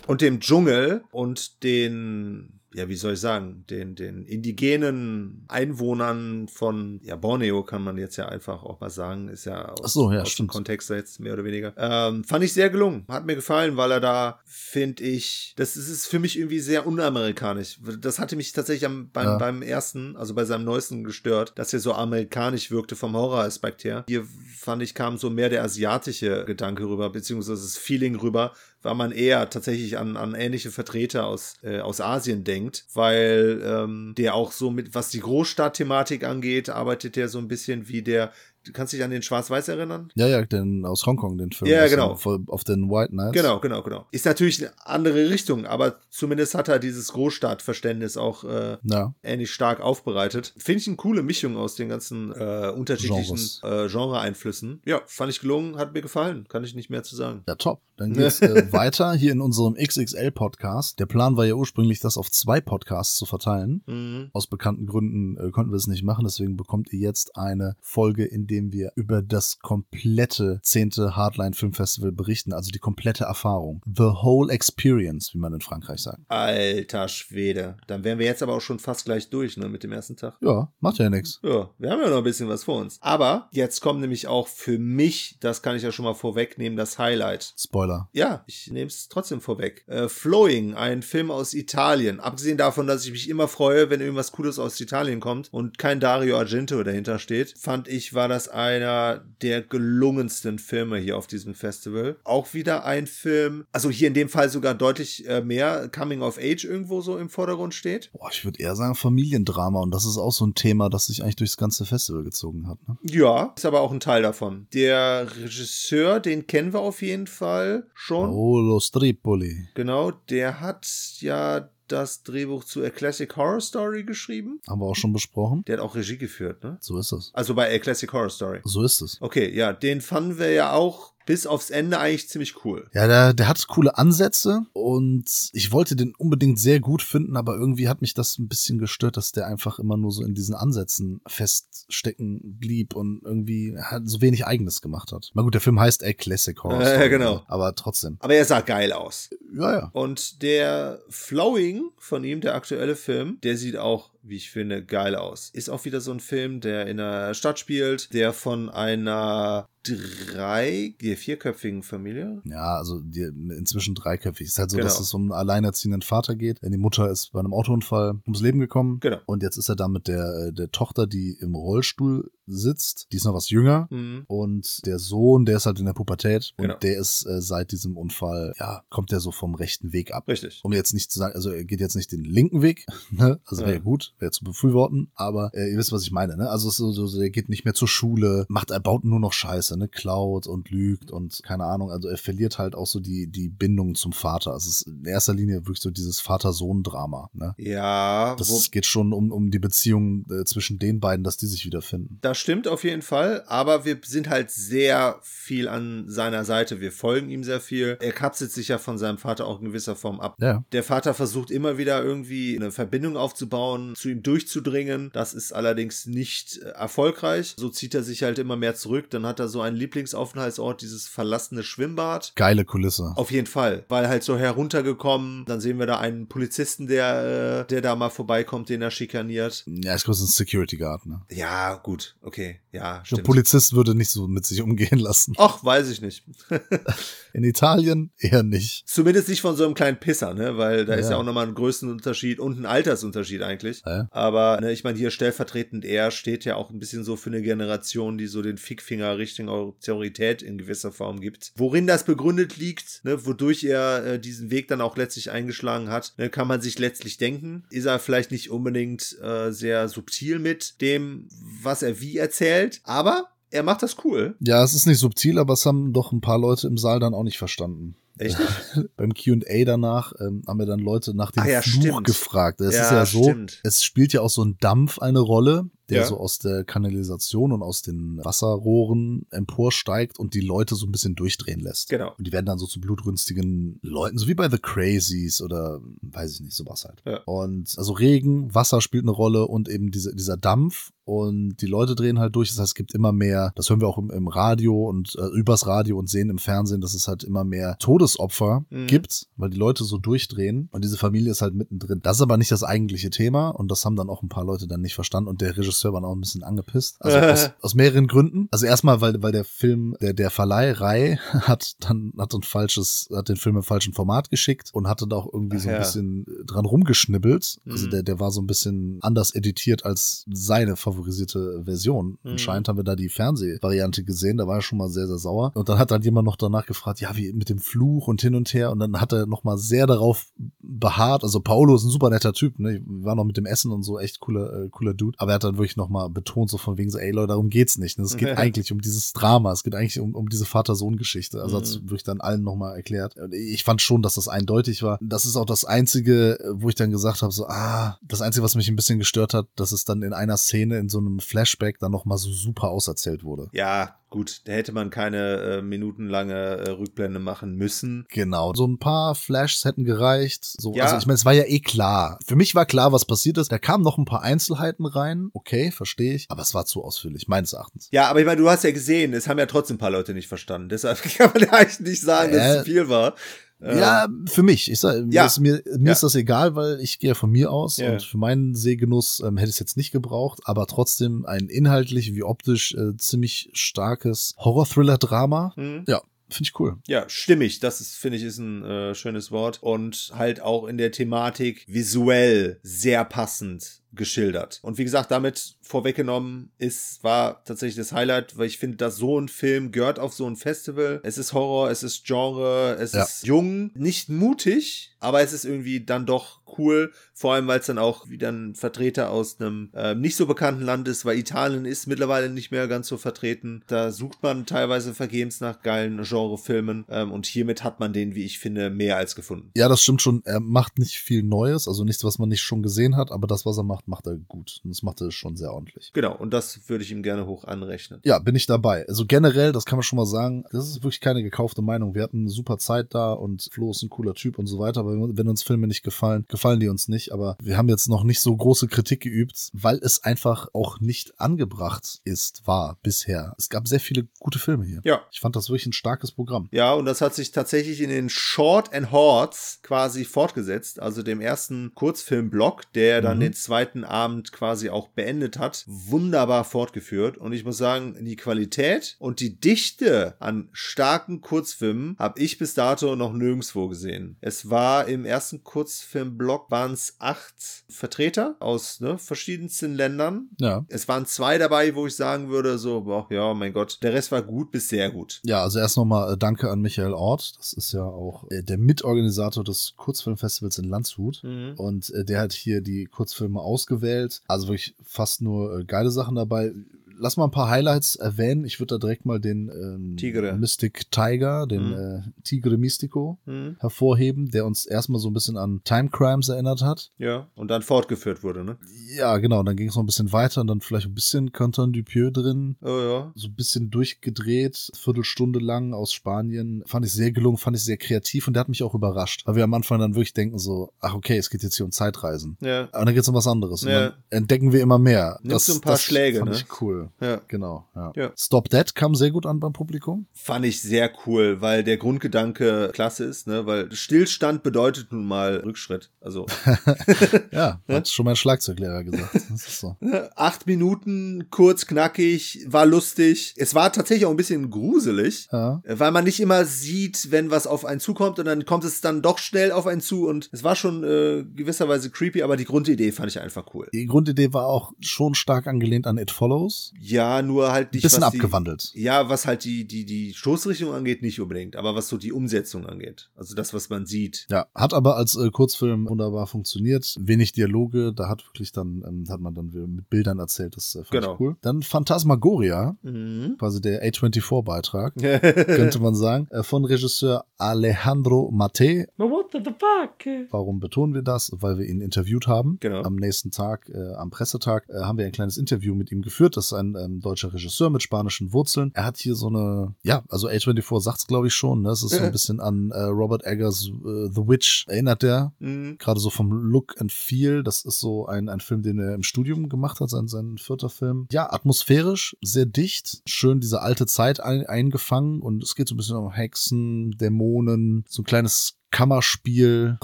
und dem Dschungel und den, ja, wie soll ich sagen, den, den indigenen Einwohnern von, ja, Borneo kann man jetzt ja einfach auch mal sagen, ist ja aus, so, ja, aus dem. Kontext jetzt mehr oder weniger. Ähm, fand ich sehr gelungen. Hat mir gefallen, weil er da, finde ich, das ist, ist für mich irgendwie sehr unamerikanisch. Das hatte mich tatsächlich am, beim, Ja. beim ersten, also bei seinem neuesten gestört, dass er so amerikanisch wirkte vom Horroraspekt her. Hier fand ich, kam so mehr der asiatische Gedanke rüber, beziehungsweise das Feeling rüber, weil man eher tatsächlich an, an ähnliche Vertreter aus, äh, aus Asien denkt, weil ähm, der auch so mit, was die Großstadtthematik angeht, arbeitet der so ein bisschen wie der, du kannst dich an den Schwarz-Weiß erinnern? Ja, ja, den aus Hongkong, den Film. Ja, genau. Auf, den White Knights. Genau, genau, genau. Ist natürlich eine andere Richtung, aber zumindest hat er dieses Großstadtverständnis auch äh, Ja, ähnlich stark aufbereitet. Finde ich eine coole Mischung aus den ganzen äh, unterschiedlichen äh, Genre-Einflüssen. Ja, fand ich gelungen, hat mir gefallen. Kann ich nicht mehr zu sagen. ja, top. Dann geht's äh, weiter hier in unserem XXL-Podcast. Der Plan war ja ursprünglich, das auf zwei Podcasts zu verteilen. Mhm. Aus bekannten Gründen äh, konnten wir es nicht machen, deswegen bekommt ihr jetzt eine Folge, in dem wir über das komplette 10. Hardline Film Festival berichten, also die komplette Erfahrung. The whole experience, wie man in Frankreich sagt. Alter Schwede. Dann wären wir jetzt aber auch schon fast gleich durch, ne, mit dem ersten Tag. Ja, macht ja nichts. Ja, wir haben ja noch ein bisschen was vor uns. Aber jetzt kommt nämlich auch für mich, das kann ich ja schon mal vorwegnehmen, das Highlight. Spoiler. Ja, ich nehme es trotzdem vorweg. Äh, Flowing, ein Film aus Italien. Abgesehen davon, dass ich mich immer freue, wenn irgendwas Cooles aus Italien kommt und kein Dario Argento dahinter steht, fand ich, war das einer der gelungensten Filme hier auf diesem Festival. Auch wieder ein Film, also hier in dem Fall sogar deutlich äh, mehr Coming of Age irgendwo so im Vordergrund steht. Boah, ich würde eher sagen Familiendrama und das ist auch so ein Thema, das sich eigentlich durchs ganze Festival gezogen hat. Ne? Ja, ist aber auch ein Teil davon. Der Regisseur, den kennen wir auf jeden Fall schon. Paolo Stripoli. Genau, der hat ja das Drehbuch zu A Classic Horror Story geschrieben. Haben wir auch schon besprochen. Der hat auch Regie geführt, ne? So ist es. Also bei A Classic Horror Story. So ist es. Okay, ja, den fanden wir ja auch bis aufs Ende eigentlich ziemlich cool. Ja, der, der hat coole Ansätze und ich wollte den unbedingt sehr gut finden, aber irgendwie hat mich das ein bisschen gestört, dass der einfach immer nur so in diesen Ansätzen feststecken blieb und irgendwie halt so wenig Eigenes gemacht hat. Na gut, der Film heißt A Classic Horror Ja, genau. aber trotzdem. Aber er sah geil aus. Ja, ja. Und der Flowing von ihm, der aktuelle Film, der sieht auch, wie ich finde, geil aus. Ist auch wieder so ein Film, der in einer Stadt spielt, der von einer drei, vierköpfigen Familie. Ja, also die, inzwischen dreiköpfig. Es ist halt so, Genau. dass es um einen alleinerziehenden Vater geht. Die Mutter ist bei einem Autounfall ums Leben gekommen. Genau. Und jetzt ist er da mit der, äh, der Tochter, die im Rollstuhl sitzt. Die ist noch was jünger. Mhm. Und der Sohn, der ist halt in der Pubertät. Und Genau. der ist äh, seit diesem Unfall, ja, kommt der so vom rechten Weg ab. Richtig. Um jetzt nicht zu sagen, also er geht jetzt nicht den linken Weg, ne? Also wäre Ja. ja gut, wäre zu befürworten, aber äh, ihr wisst, was ich meine, ne? Also so, so, so, der geht nicht mehr zur Schule, macht, er baut nur noch Scheiße, ne? Klaut und lügt und keine Ahnung, also er verliert halt auch so die, die Bindung zum Vater. Also es ist in erster Linie wirklich so dieses Vater-Sohn-Drama, ne? Ja, Das geht schon um, um die Beziehung äh, zwischen den beiden, dass die sich wiederfinden. Das stimmt auf jeden Fall, aber wir sind halt sehr viel an seiner Seite. Wir folgen ihm sehr viel. Er kapselt sich ja von seinem Vater auch in gewisser Form ab. Ja. Der Vater versucht immer wieder irgendwie eine Verbindung aufzubauen, zu ihm durchzudringen. Das ist allerdings nicht äh, erfolgreich. So zieht er sich halt immer mehr zurück. Dann hat er so einen Lieblingsaufenthaltsort, dieses verlassene Schwimmbad. Geile Kulisse. Auf jeden Fall, weil halt so heruntergekommen. Dann sehen wir da einen Polizisten, der, äh, der da mal vorbeikommt, den er schikaniert. Ja, ist größtenteels Security Guard, ne? Ja, gut, okay, ja, Der stimmt. Polizist würde nicht so mit sich umgehen lassen. Ach, weiß ich nicht. In Italien eher nicht. Zumindest nicht von so einem kleinen Pisser, ne? Weil da ist Ja. ja auch nochmal ein Größenunterschied und ein Altersunterschied eigentlich. Ja. Aber ne, ich meine, hier stellvertretend er steht ja auch ein bisschen so für eine Generation, die so den Fickfinger Richtung Autorität in gewisser Form gibt. Worin das begründet liegt, ne, wodurch er äh, diesen Weg dann auch letztlich eingeschlagen hat, ne, kann man sich letztlich denken. Ist er vielleicht nicht unbedingt äh, sehr subtil mit dem, was er wie erzählt, aber er macht das cool. Ja, es ist nicht subtil, aber es haben doch ein paar Leute im Saal dann auch nicht verstanden. Echt? beim Q&A danach ähm, haben wir dann Leute nach dem Ah ja, Fluch stimmt. gefragt. Es Ja, ist ja so, stimmt. es spielt ja auch so ein Dampf eine Rolle, der Ja. so aus der Kanalisation und aus den Wasserrohren emporsteigt und die Leute so ein bisschen durchdrehen lässt. Genau. Und die werden dann so zu blutrünstigen Leuten, so wie bei The Crazies oder weiß ich nicht, sowas halt. Ja. Und also Regen, Wasser spielt eine Rolle und eben diese, dieser Dampf und die Leute drehen halt durch. Das heißt, es gibt immer mehr, das hören wir auch im, im Radio und äh, übers Radio und sehen im Fernsehen, dass es halt immer mehr Todesopfer Mhm. gibt, weil die Leute so durchdrehen und diese Familie ist halt mittendrin. Das ist aber nicht das eigentliche Thema und das haben dann auch ein paar Leute dann nicht verstanden und der Regisseur war dann auch ein bisschen angepisst. Also aus, aus mehreren Gründen. Also erstmal, weil, weil der Film, der, der Verleih Rai hat dann, hat ein falsches, hat den Film im falschen Format geschickt und hatte da auch irgendwie so ein ja. bisschen dran rumgeschnibbelt. Also Mhm. der, der war so ein bisschen anders editiert als seine favorisierte Version. Mhm. Anscheinend haben wir da die Fernsehvariante gesehen, da war er schon mal sehr, sehr sauer. Und dann hat dann jemand noch danach gefragt, ja, wie mit dem Fluch und hin und her. Und dann hat er noch mal sehr darauf beharrt. Also Paolo ist ein super netter Typ, ne? Waren noch mit dem Essen und so, echt cooler, äh, cooler Dude. Aber er hat dann wirklich noch mal betont, so von wegen so, ey Leute, darum geht's nicht. Ne? Es geht eigentlich um dieses Drama, es geht eigentlich um, um diese Vater-Sohn-Geschichte. Also hat's Mhm. wirklich dann allen noch mal erklärt. Und ich fand schon, dass das eindeutig war. Das ist auch das Einzige, wo ich dann gesagt habe, so, ah, das Einzige, was mich ein bisschen gestört hat, dass es dann in einer Szene, in so einem Flashback, dann noch mal so super auserzählt wurde. Ja, gut, da hätte man keine äh, minutenlange äh, Rückblende machen müssen. Genau. So ein paar Flashs hätten gereicht. So, Ja. Also ich meine, es war ja eh klar. Für mich war klar, was passiert ist. Da kamen noch ein paar Einzelheiten rein. Okay, verstehe ich. Aber es war zu ausführlich, meines Erachtens. Ja, aber ich meine, du hast ja gesehen, es haben ja trotzdem ein paar Leute nicht verstanden. Deshalb kann man ja eigentlich nicht sagen, dass es Äh, zu viel war. Äh, Ja, für mich. Ich sag, Ja. mir, ist, mir, mir Ja. ist das egal, weil ich gehe ja von mir aus Ja. und für meinen Sehgenuss ähm, hätte ich es jetzt nicht gebraucht, aber trotzdem ein inhaltlich wie optisch äh, ziemlich starkes Horror-Thriller-Drama. Mhm. Ja, finde ich cool. Ja, stimmig. Das ist, finde ich, ist ein äh, schönes Wort. Und halt auch in der Thematik visuell sehr passend geschildert. Und wie gesagt, damit vorweggenommen ist, war tatsächlich das Highlight, weil ich finde, dass so ein Film gehört auf so ein Festival. Es ist Horror, es ist Genre, es Ja. ist jung, nicht mutig, aber es ist irgendwie dann doch cool. Vor allem, weil es dann auch wieder ein Vertreter aus einem äh, nicht so bekannten Land ist, weil Italien ist mittlerweile nicht mehr ganz so vertreten. Da sucht man teilweise vergebens nach geilen Genrefilmen ähm, und hiermit hat man den, wie ich finde, mehr als gefunden. Ja, das stimmt schon. Er macht nicht viel Neues, also nichts, was man nicht schon gesehen hat, aber das, was er macht, macht er gut. Und das macht er schon sehr ordentlich. Genau, und das würde ich ihm gerne hoch anrechnen. Ja, bin ich dabei. Also generell, das kann man schon mal sagen, das ist wirklich keine gekaufte Meinung. Wir hatten eine super Zeit da und Flo ist ein cooler Typ und so weiter, aber wenn uns Filme nicht gefallen, gefallen die uns nicht. Aber wir haben jetzt noch nicht so große Kritik geübt, weil es einfach auch nicht angebracht ist, war bisher. Es gab sehr viele gute Filme hier. Ja. Ich fand das wirklich ein starkes Programm. Ja, und das hat sich tatsächlich in den Short and Horts quasi fortgesetzt, also dem ersten Kurzfilmblock, der dann Mhm. den zweiten Abend quasi auch beendet hat, wunderbar fortgeführt. Und ich muss sagen, die Qualität und die Dichte an starken Kurzfilmen habe ich bis dato noch nirgendwo gesehen. Es war im ersten Kurzfilmblock waren es acht Vertreter aus ne, verschiedensten Ländern. Ja. Es waren zwei dabei, wo ich sagen würde, so, boah, ja, mein Gott, der Rest war gut bis sehr gut. Ja, also erst nochmal äh, Danke an Michael Ort. Das ist ja auch äh, der Mitorganisator des Kurzfilmfestivals in Landshut. Mhm. Und äh, der hat hier die Kurzfilme ausgewählt. Also wirklich fast nur äh, geile Sachen dabei. Lass mal ein paar Highlights erwähnen. Ich würde da direkt mal den ähm, Tigre. Mystic Tiger, den Mhm. äh, Tigre Mystico Mhm. hervorheben, der uns erstmal so ein bisschen an Time Crimes erinnert hat. Ja, und dann fortgeführt wurde, ne? Ja, genau. Dann ging es noch ein bisschen weiter und dann vielleicht ein bisschen Quentin Dupieux drin. Oh ja. so ein bisschen durchgedreht, Viertelstunde lang aus Spanien. Fand ich sehr gelungen, fand ich sehr kreativ und der hat mich auch überrascht. Weil wir am Anfang dann wirklich denken so, ach okay, es geht jetzt hier um Zeitreisen. Ja. Aber dann geht's um was anderes. Und Ja. dann entdecken wir immer mehr. Nimmst du ein paar Schläge, fand ne? ich cool. Ja. Genau, ja. Ja. Stop That kam sehr gut an beim Publikum. Fand ich sehr cool, weil der Grundgedanke klasse ist, ne? Weil Stillstand bedeutet nun mal Rückschritt. Also Ja, hat schon mein Schlagzeuglehrer gesagt. Das ist so. ne, acht Minuten, kurz, knackig, war lustig. Es war tatsächlich auch ein bisschen gruselig. Ja. Weil man nicht immer sieht, wenn was auf einen zukommt und dann kommt es dann doch schnell auf einen zu und es war schon äh, gewisserweise creepy, aber die Grundidee fand ich einfach cool. Die Grundidee war auch schon stark angelehnt an It Follows. Ja, nur halt nicht. Bisschen was die- abgewandelt. Ja, was halt die, die, die Stoßrichtung angeht, nicht unbedingt, aber was so die Umsetzung angeht. Also das, was man sieht. Ja, hat aber als äh, Kurzfilm wunderbar funktioniert. Wenig Dialoge, da hat wirklich dann, ähm, hat man dann mit Bildern erzählt, das äh, fand Genau. ich cool. Dann Phantasmagoria, Mhm. quasi der A24-Beitrag, könnte man sagen, äh, von Regisseur Alejandro Mate. What the fuck? Warum betonen wir das? Weil wir ihn interviewt haben. Genau. Am nächsten Tag, äh, am Pressetag, äh, haben wir ein kleines Interview mit ihm geführt. Das ist ein ähm, deutscher Regisseur mit spanischen Wurzeln. Er hat hier so eine, ja, also A24 sagt's glaube ich schon, ne? Es ist so ein bisschen an äh, Robert Eggers äh, The Witch erinnert der. Mhm. Gerade so vom Look and Feel. Das ist so ein, ein Film, den er im Studium gemacht hat, sein, sein vierter Film. Ja, atmosphärisch, sehr dicht. Schön diese alte Zeit ein, eingefangen. Und es geht so ein bisschen um Hexen, Dämonen, so ein kleines Kammerspiel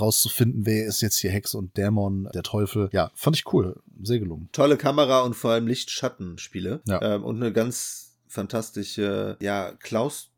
rauszufinden, wer ist jetzt hier Hexe und Dämon, der Teufel. Ja, fand ich cool. Sehr gelungen. Tolle Kamera und vor allem Licht-Schatten-Spiele. Ja. Ähm, und eine ganz fantastische, ja,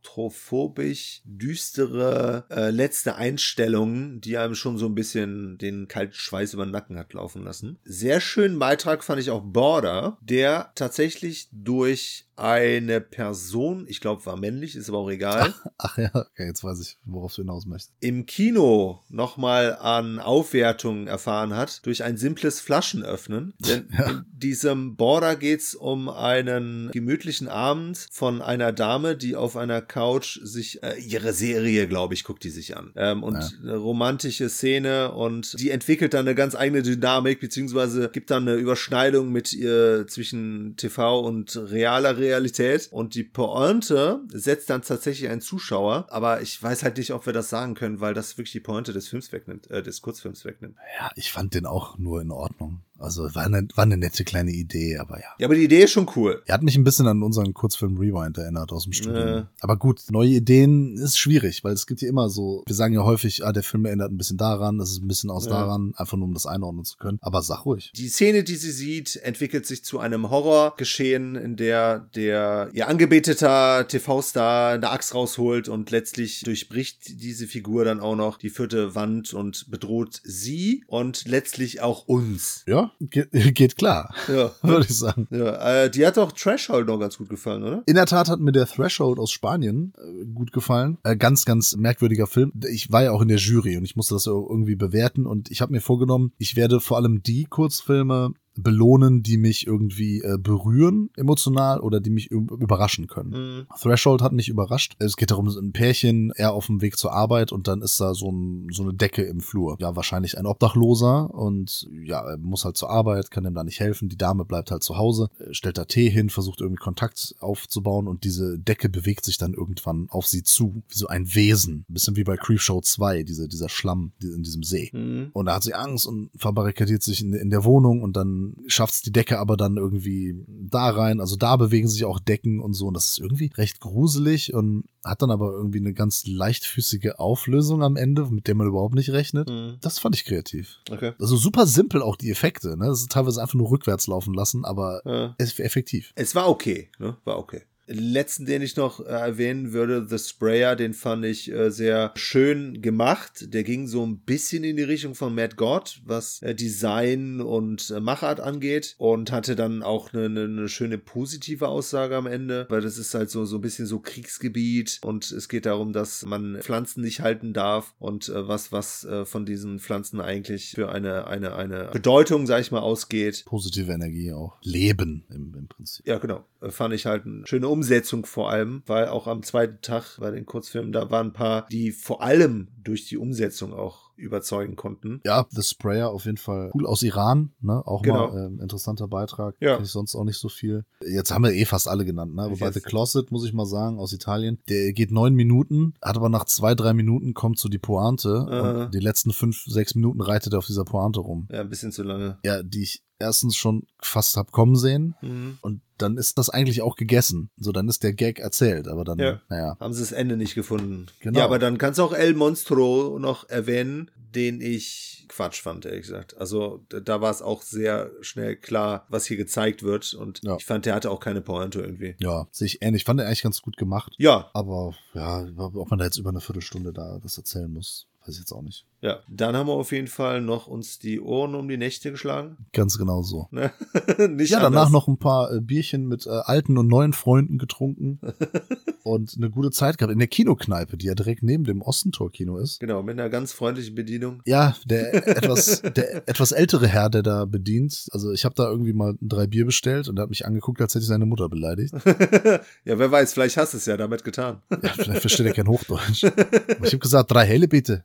klaustrophobisch düstere äh, letzte Einstellung, die einem schon so ein bisschen den kalten Schweiß über den Nacken hat laufen lassen. Sehr schönen Beitrag fand ich auch Border, der tatsächlich durch eine Person, ich glaube war männlich, ist aber auch egal, Ach ja, okay, jetzt weiß ich, worauf du hinaus möchtest. im Kino nochmal an Aufwertung erfahren hat durch ein simples Flaschenöffnen. Denn in diesem Border geht's um einen gemütlichen Abend von einer Dame, die auf einer Couch sich äh, ihre Serie, glaube ich, guckt die sich an. Ähm, und Ja. eine romantische Szene und die entwickelt dann eine ganz eigene Dynamik, beziehungsweise gibt dann eine Überschneidung mit ihr zwischen TV und realer Realität. Und die Pointe setzt dann tatsächlich einen Zuschauer, aber ich weiß halt nicht, ob wir das sagen können, weil das wirklich die Pointe des Films wegnimmt, äh, des Kurzfilms wegnimmt. Ja, ich fand den auch nur in Ordnung. Also war eine, war eine nette kleine Idee, aber ja. Ja, aber die Idee ist schon cool. Er hat mich ein bisschen an unseren Kurzfilm Rewind erinnert aus dem Studium. Ja. Aber gut, neue Ideen ist schwierig, weil es gibt ja immer so, wir sagen ja häufig, ah, der Film erinnert ein bisschen daran, das ist ein bisschen aus Ja. daran, einfach nur um das einordnen zu können. Aber sag ruhig. Die Szene, die sie sieht, entwickelt sich zu einem Horrorgeschehen, in der der ihr angebeteter TV-Star eine Axt rausholt und letztlich durchbricht diese Figur dann auch noch die vierte Wand und bedroht sie und letztlich auch uns. Ja, geht, geht klar, Ja. würde ich sagen. ja äh, die hat doch Threshold noch ganz gut gefallen, oder? In der Tat hat mir der Threshold aus Spanien äh, gut gefallen. Äh, ganz, ganz merkwürdiger Film. Ich war ja auch in der Jury und ich musste das irgendwie bewerten und ich habe mir vorgenommen, ich werde vor allem die Kurzfilme belohnen, die mich irgendwie äh, berühren emotional oder die mich überraschen können. Mhm. Threshold hat mich überrascht. Es geht darum, ein Pärchen, er auf dem Weg zur Arbeit und dann ist da so, ein, so eine Decke im Flur. Ja, wahrscheinlich ein Obdachloser und ja, er muss halt zur Arbeit, kann ihm da nicht helfen. Die Dame bleibt halt zu Hause, äh, stellt da Tee hin, versucht irgendwie Kontakt aufzubauen und diese Decke bewegt sich dann irgendwann auf sie zu, wie so ein Wesen. Ein bisschen wie bei Creepshow 2, diese, dieser Schlamm in diesem See. Mhm. Und da hat sie Angst und verbarrikadiert sich in, in der Wohnung und dann schafft es die Decke aber dann irgendwie da rein. Also da bewegen sich auch Decken und so. Und das ist irgendwie recht gruselig und hat dann aber irgendwie eine ganz leichtfüßige Auflösung am Ende, mit der man überhaupt nicht rechnet. Mhm. Das fand ich kreativ. Okay. Also super simpel auch die Effekte. Ne? Das ist teilweise einfach nur rückwärts laufen lassen, aber Ja. effektiv. Es war okay, ne? War okay. Letzten, den ich noch äh, erwähnen würde, The Sprayer, den fand ich äh, sehr schön gemacht. Der ging so ein bisschen in die Richtung von Matt God, was äh, Design und äh, Machart angeht und hatte dann auch eine, eine, schöne positive Aussage am Ende, weil das ist halt so, so ein bisschen so Kriegsgebiet und es geht darum, dass man Pflanzen nicht halten darf und äh, was, was äh, von diesen Pflanzen eigentlich für eine, eine, eine Bedeutung, sag ich mal, ausgeht. Positive Energie auch. Leben im, im Prinzip. Ja, genau. Fand ich halt eine schöne Umsetzung vor allem, weil auch am zweiten Tag bei den Kurzfilmen, da waren ein paar, die vor allem durch die Umsetzung auch überzeugen konnten. Ja, The Sprayer auf jeden Fall cool aus Iran, ne? Auch Genau. mal ähm, interessanter Beitrag. Ja. Kenn ich sonst auch nicht so viel. Jetzt haben wir eh fast alle genannt, ne? Wobei. The Closet, muss ich mal sagen, aus Italien, der geht neun Minuten, hat aber nach zwei, drei Minuten kommt so die Pointe Aha. und die letzten fünf, sechs Minuten reitet er auf dieser Pointe rum. Ja, ein bisschen zu lange. Ja, die ich erstens schon fast hab kommen sehen Mhm. und dann ist das eigentlich auch gegessen. So, dann ist der Gag erzählt, aber dann, Ja. naja. Haben sie das Ende nicht gefunden. Genau. Ja, aber dann kannst du auch El Monstro noch erwähnen, den ich Quatsch fand, ehrlich gesagt. Also da, war es auch sehr schnell klar, was hier gezeigt wird. Und Ja. ich fand, der hatte auch keine Pointe irgendwie. Ja, sehe ich ähnlich. Fand er eigentlich ganz gut gemacht. Ja, Aber ja, ob man da jetzt über eine Viertelstunde da das erzählen muss, Weiß ich jetzt auch nicht. Ja, dann haben wir auf jeden Fall noch uns die Ohren um die Nächte geschlagen. Ganz genau so. Ne? Nicht Ja, danach anders. noch ein paar äh, Bierchen mit äh, alten und neuen Freunden getrunken und eine gute Zeit gehabt in der Kinokneipe, die ja direkt neben dem Ostentor-Kino ist. Genau, mit einer ganz freundlichen Bedienung. Ja, der etwas, der etwas ältere Herr, der da bedient. Also ich habe da irgendwie mal drei Bier bestellt und er hat mich angeguckt, als hätte ich seine Mutter beleidigt. ja, wer weiß, vielleicht hast du es ja damit getan. Ja, vielleicht versteht er kein Hochdeutsch. Aber ich habe gesagt, drei helle bitte.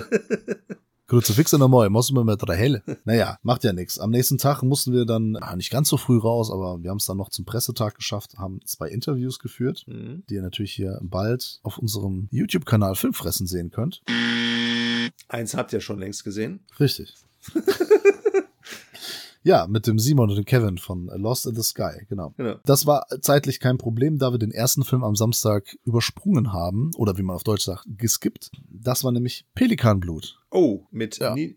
Kruzifix Moi, mussten wir mit drei helle. Naja, macht ja nichts. Am nächsten Tag mussten wir dann, ah, nicht ganz so früh raus, aber wir haben es dann noch zum Pressetag geschafft, haben zwei Interviews geführt, Mhm. die ihr natürlich hier bald auf unserem YouTube-Kanal Filmfressen sehen könnt. Eins habt ihr schon längst gesehen. Richtig. ja, mit dem Simon und dem Kevin von Lost in the Sky, genau. Genau. Das war zeitlich kein Problem, da wir den ersten Film am Samstag übersprungen haben, oder wie man auf Deutsch sagt, geskippt. Das war nämlich Pelikanblut. Oh, mit Ja. Ni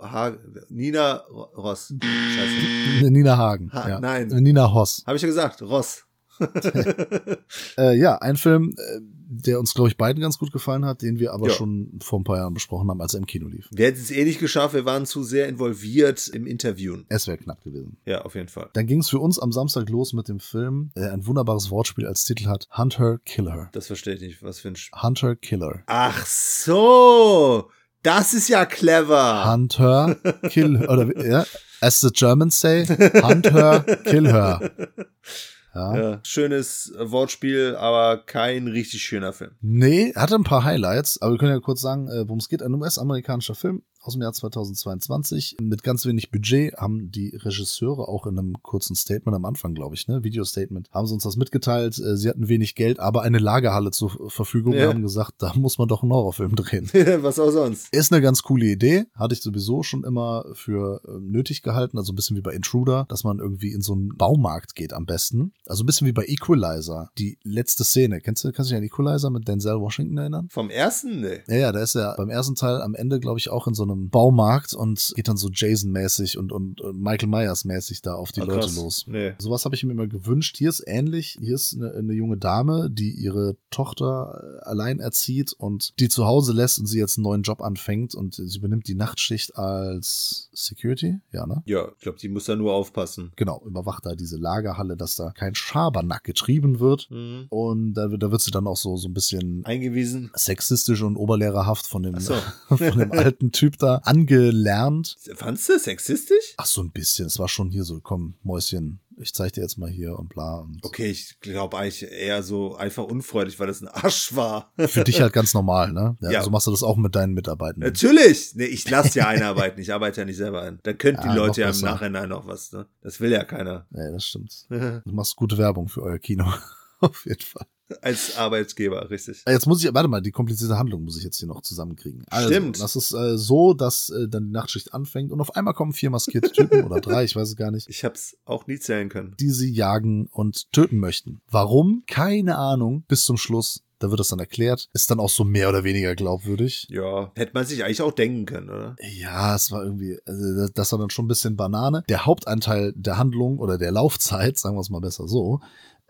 ha Nina Ro- Ross. Scheiße. Nina Hagen. Ha- ja. nein. Nina Hoss. Habe ich ja gesagt, Ross. Äh, ja, ein Film, äh, der uns, glaube ich, beiden ganz gut gefallen hat, den wir aber Ja. schon vor ein paar Jahren besprochen haben, als er im Kino lief. Wir hätten es eh nicht geschafft, wir waren zu sehr involviert im Interviewen. Es wäre knapp gewesen. Ja, auf jeden Fall. Dann ging es für uns am Samstag los mit dem Film, der ein wunderbares Wortspiel als Titel hat, Hunter Killer. Das verstehe ich nicht. Was für ein. Sch Hunter Killer. Ach so! Das ist ja clever! Hunter Kill oder ja, as the Germans say, Hunter Kill her. Ja. Ja, schönes äh, Wortspiel, aber kein richtig schöner Film. Nee, hatte ein paar Highlights, aber wir können ja kurz sagen, äh, worum es geht. Ein US-amerikanischer Film aus dem Jahr 2022 mit ganz wenig Budget haben die Regisseure auch in einem kurzen Statement am Anfang, glaube ich, ne, Video-Statement, haben sie uns das mitgeteilt. Äh, Sie hatten wenig Geld, aber eine Lagerhalle zur Verfügung Ja. und haben gesagt, da muss man doch einen Horrorfilm drehen. Was auch sonst. Ist eine ganz coole Idee. Hatte ich sowieso schon immer für äh, nötig gehalten. Also ein bisschen wie bei Intruder, dass man irgendwie in so einen Baumarkt geht am besten. Also ein bisschen wie bei Equalizer. Die letzte Szene. Kennst du, kannst du dich an Equalizer mit Denzel Washington erinnern? Vom ersten? Nee. Ja, ja, da ist er beim ersten Teil am Ende, glaube ich, auch in so einem Baumarkt und geht dann so Jason-mäßig und, und, und Michael Myers-mäßig da auf die Ah, Leute krass. los. Nee. Sowas habe ich mir immer gewünscht. Hier ist ähnlich. Hier ist eine, eine junge Dame, die ihre Tochter äh, allein erzieht und die zu Hause lässt und sie jetzt einen neuen Job anfängt und sie übernimmt die Nachtschicht als Security. Ja, ne? Ja, ich glaube, die muss da nur aufpassen. Genau, überwacht da diese Lagerhalle, dass da kein Schabernack getrieben wird. Mhm. Und da, wird- da wird sie dann auch so, so ein bisschen Eingewiesen. sexistisch und oberlehrerhaft von dem, so. von dem alten Typ da angelernt. Fandst du sexistisch? Ach, so ein bisschen. Es war schon hier so, komm, Mäuschen, ich zeig dir jetzt mal hier und bla. Und Okay, ich glaube eigentlich eher so einfach unfreundlich, weil das ein Arsch war. Für dich halt ganz normal, ne? Ja, Ja. So machst du das auch mit deinen Mitarbeitern. Natürlich! Nee, ich lasse ja einarbeiten, ich arbeite ja nicht selber ein. Da könnten Ja, die Leute ja im. Nachhinein noch was, ne? Das will ja keiner. Ja, das stimmt. Du machst gute Werbung für euer Kino. Auf jeden Fall. Als Arbeitgeber, richtig. Jetzt muss ich, warte mal, die komplizierte Handlung muss ich jetzt hier noch zusammenkriegen. Also, Stimmt. Das ist äh, so, dass äh, dann die Nachtschicht anfängt und auf einmal kommen vier maskierte Typen oder drei, ich weiß es gar nicht, Ich hab's auch nie zählen können. die sie jagen und töten möchten. Warum? Keine Ahnung. Bis zum Schluss. Da wird das dann erklärt. Ist dann auch so mehr oder weniger glaubwürdig. Ja, hätte man sich eigentlich auch denken können, oder? Ja, es war irgendwie, also das- das war dann schon ein bisschen Banane. Der Hauptanteil der Handlung oder der Laufzeit, sagen wir es mal besser so,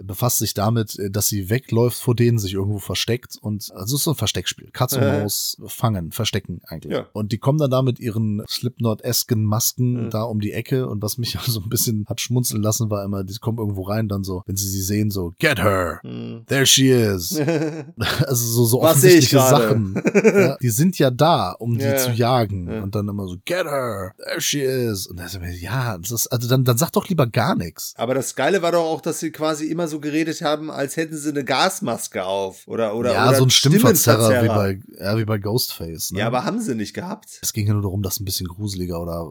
befasst sich damit, äh, dass sie wegläuft vor denen, sich irgendwo versteckt und also es ist so ein Versteckspiel. Katz und Äh. Maus fangen, verstecken eigentlich. Ja. Und die kommen dann da mit ihren Slipknot-esken Masken Mhm. da um die Ecke und was mich so ein bisschen hat schmunzeln lassen, war immer, die kommen irgendwo rein, dann so, wenn sie sie sehen, so, get her, Hm. there she is. also so, so offensichtliche? Sachen. ja, die sind ja da, um die Ja. zu jagen. Ja. Und dann immer so, get her, there she is. Und dann ja, das ist, also dann, dann sag doch lieber gar nichts. Aber das Geile war doch auch, dass sie quasi immer so geredet haben, als hätten sie eine Gasmaske auf. Oder, oder, ja, oder so ein Stimmverzerrer wie bei, ja, wie bei Ghostface. Ne? Ja, aber haben sie nicht gehabt. es ging ja nur darum, das ein bisschen gruseliger oder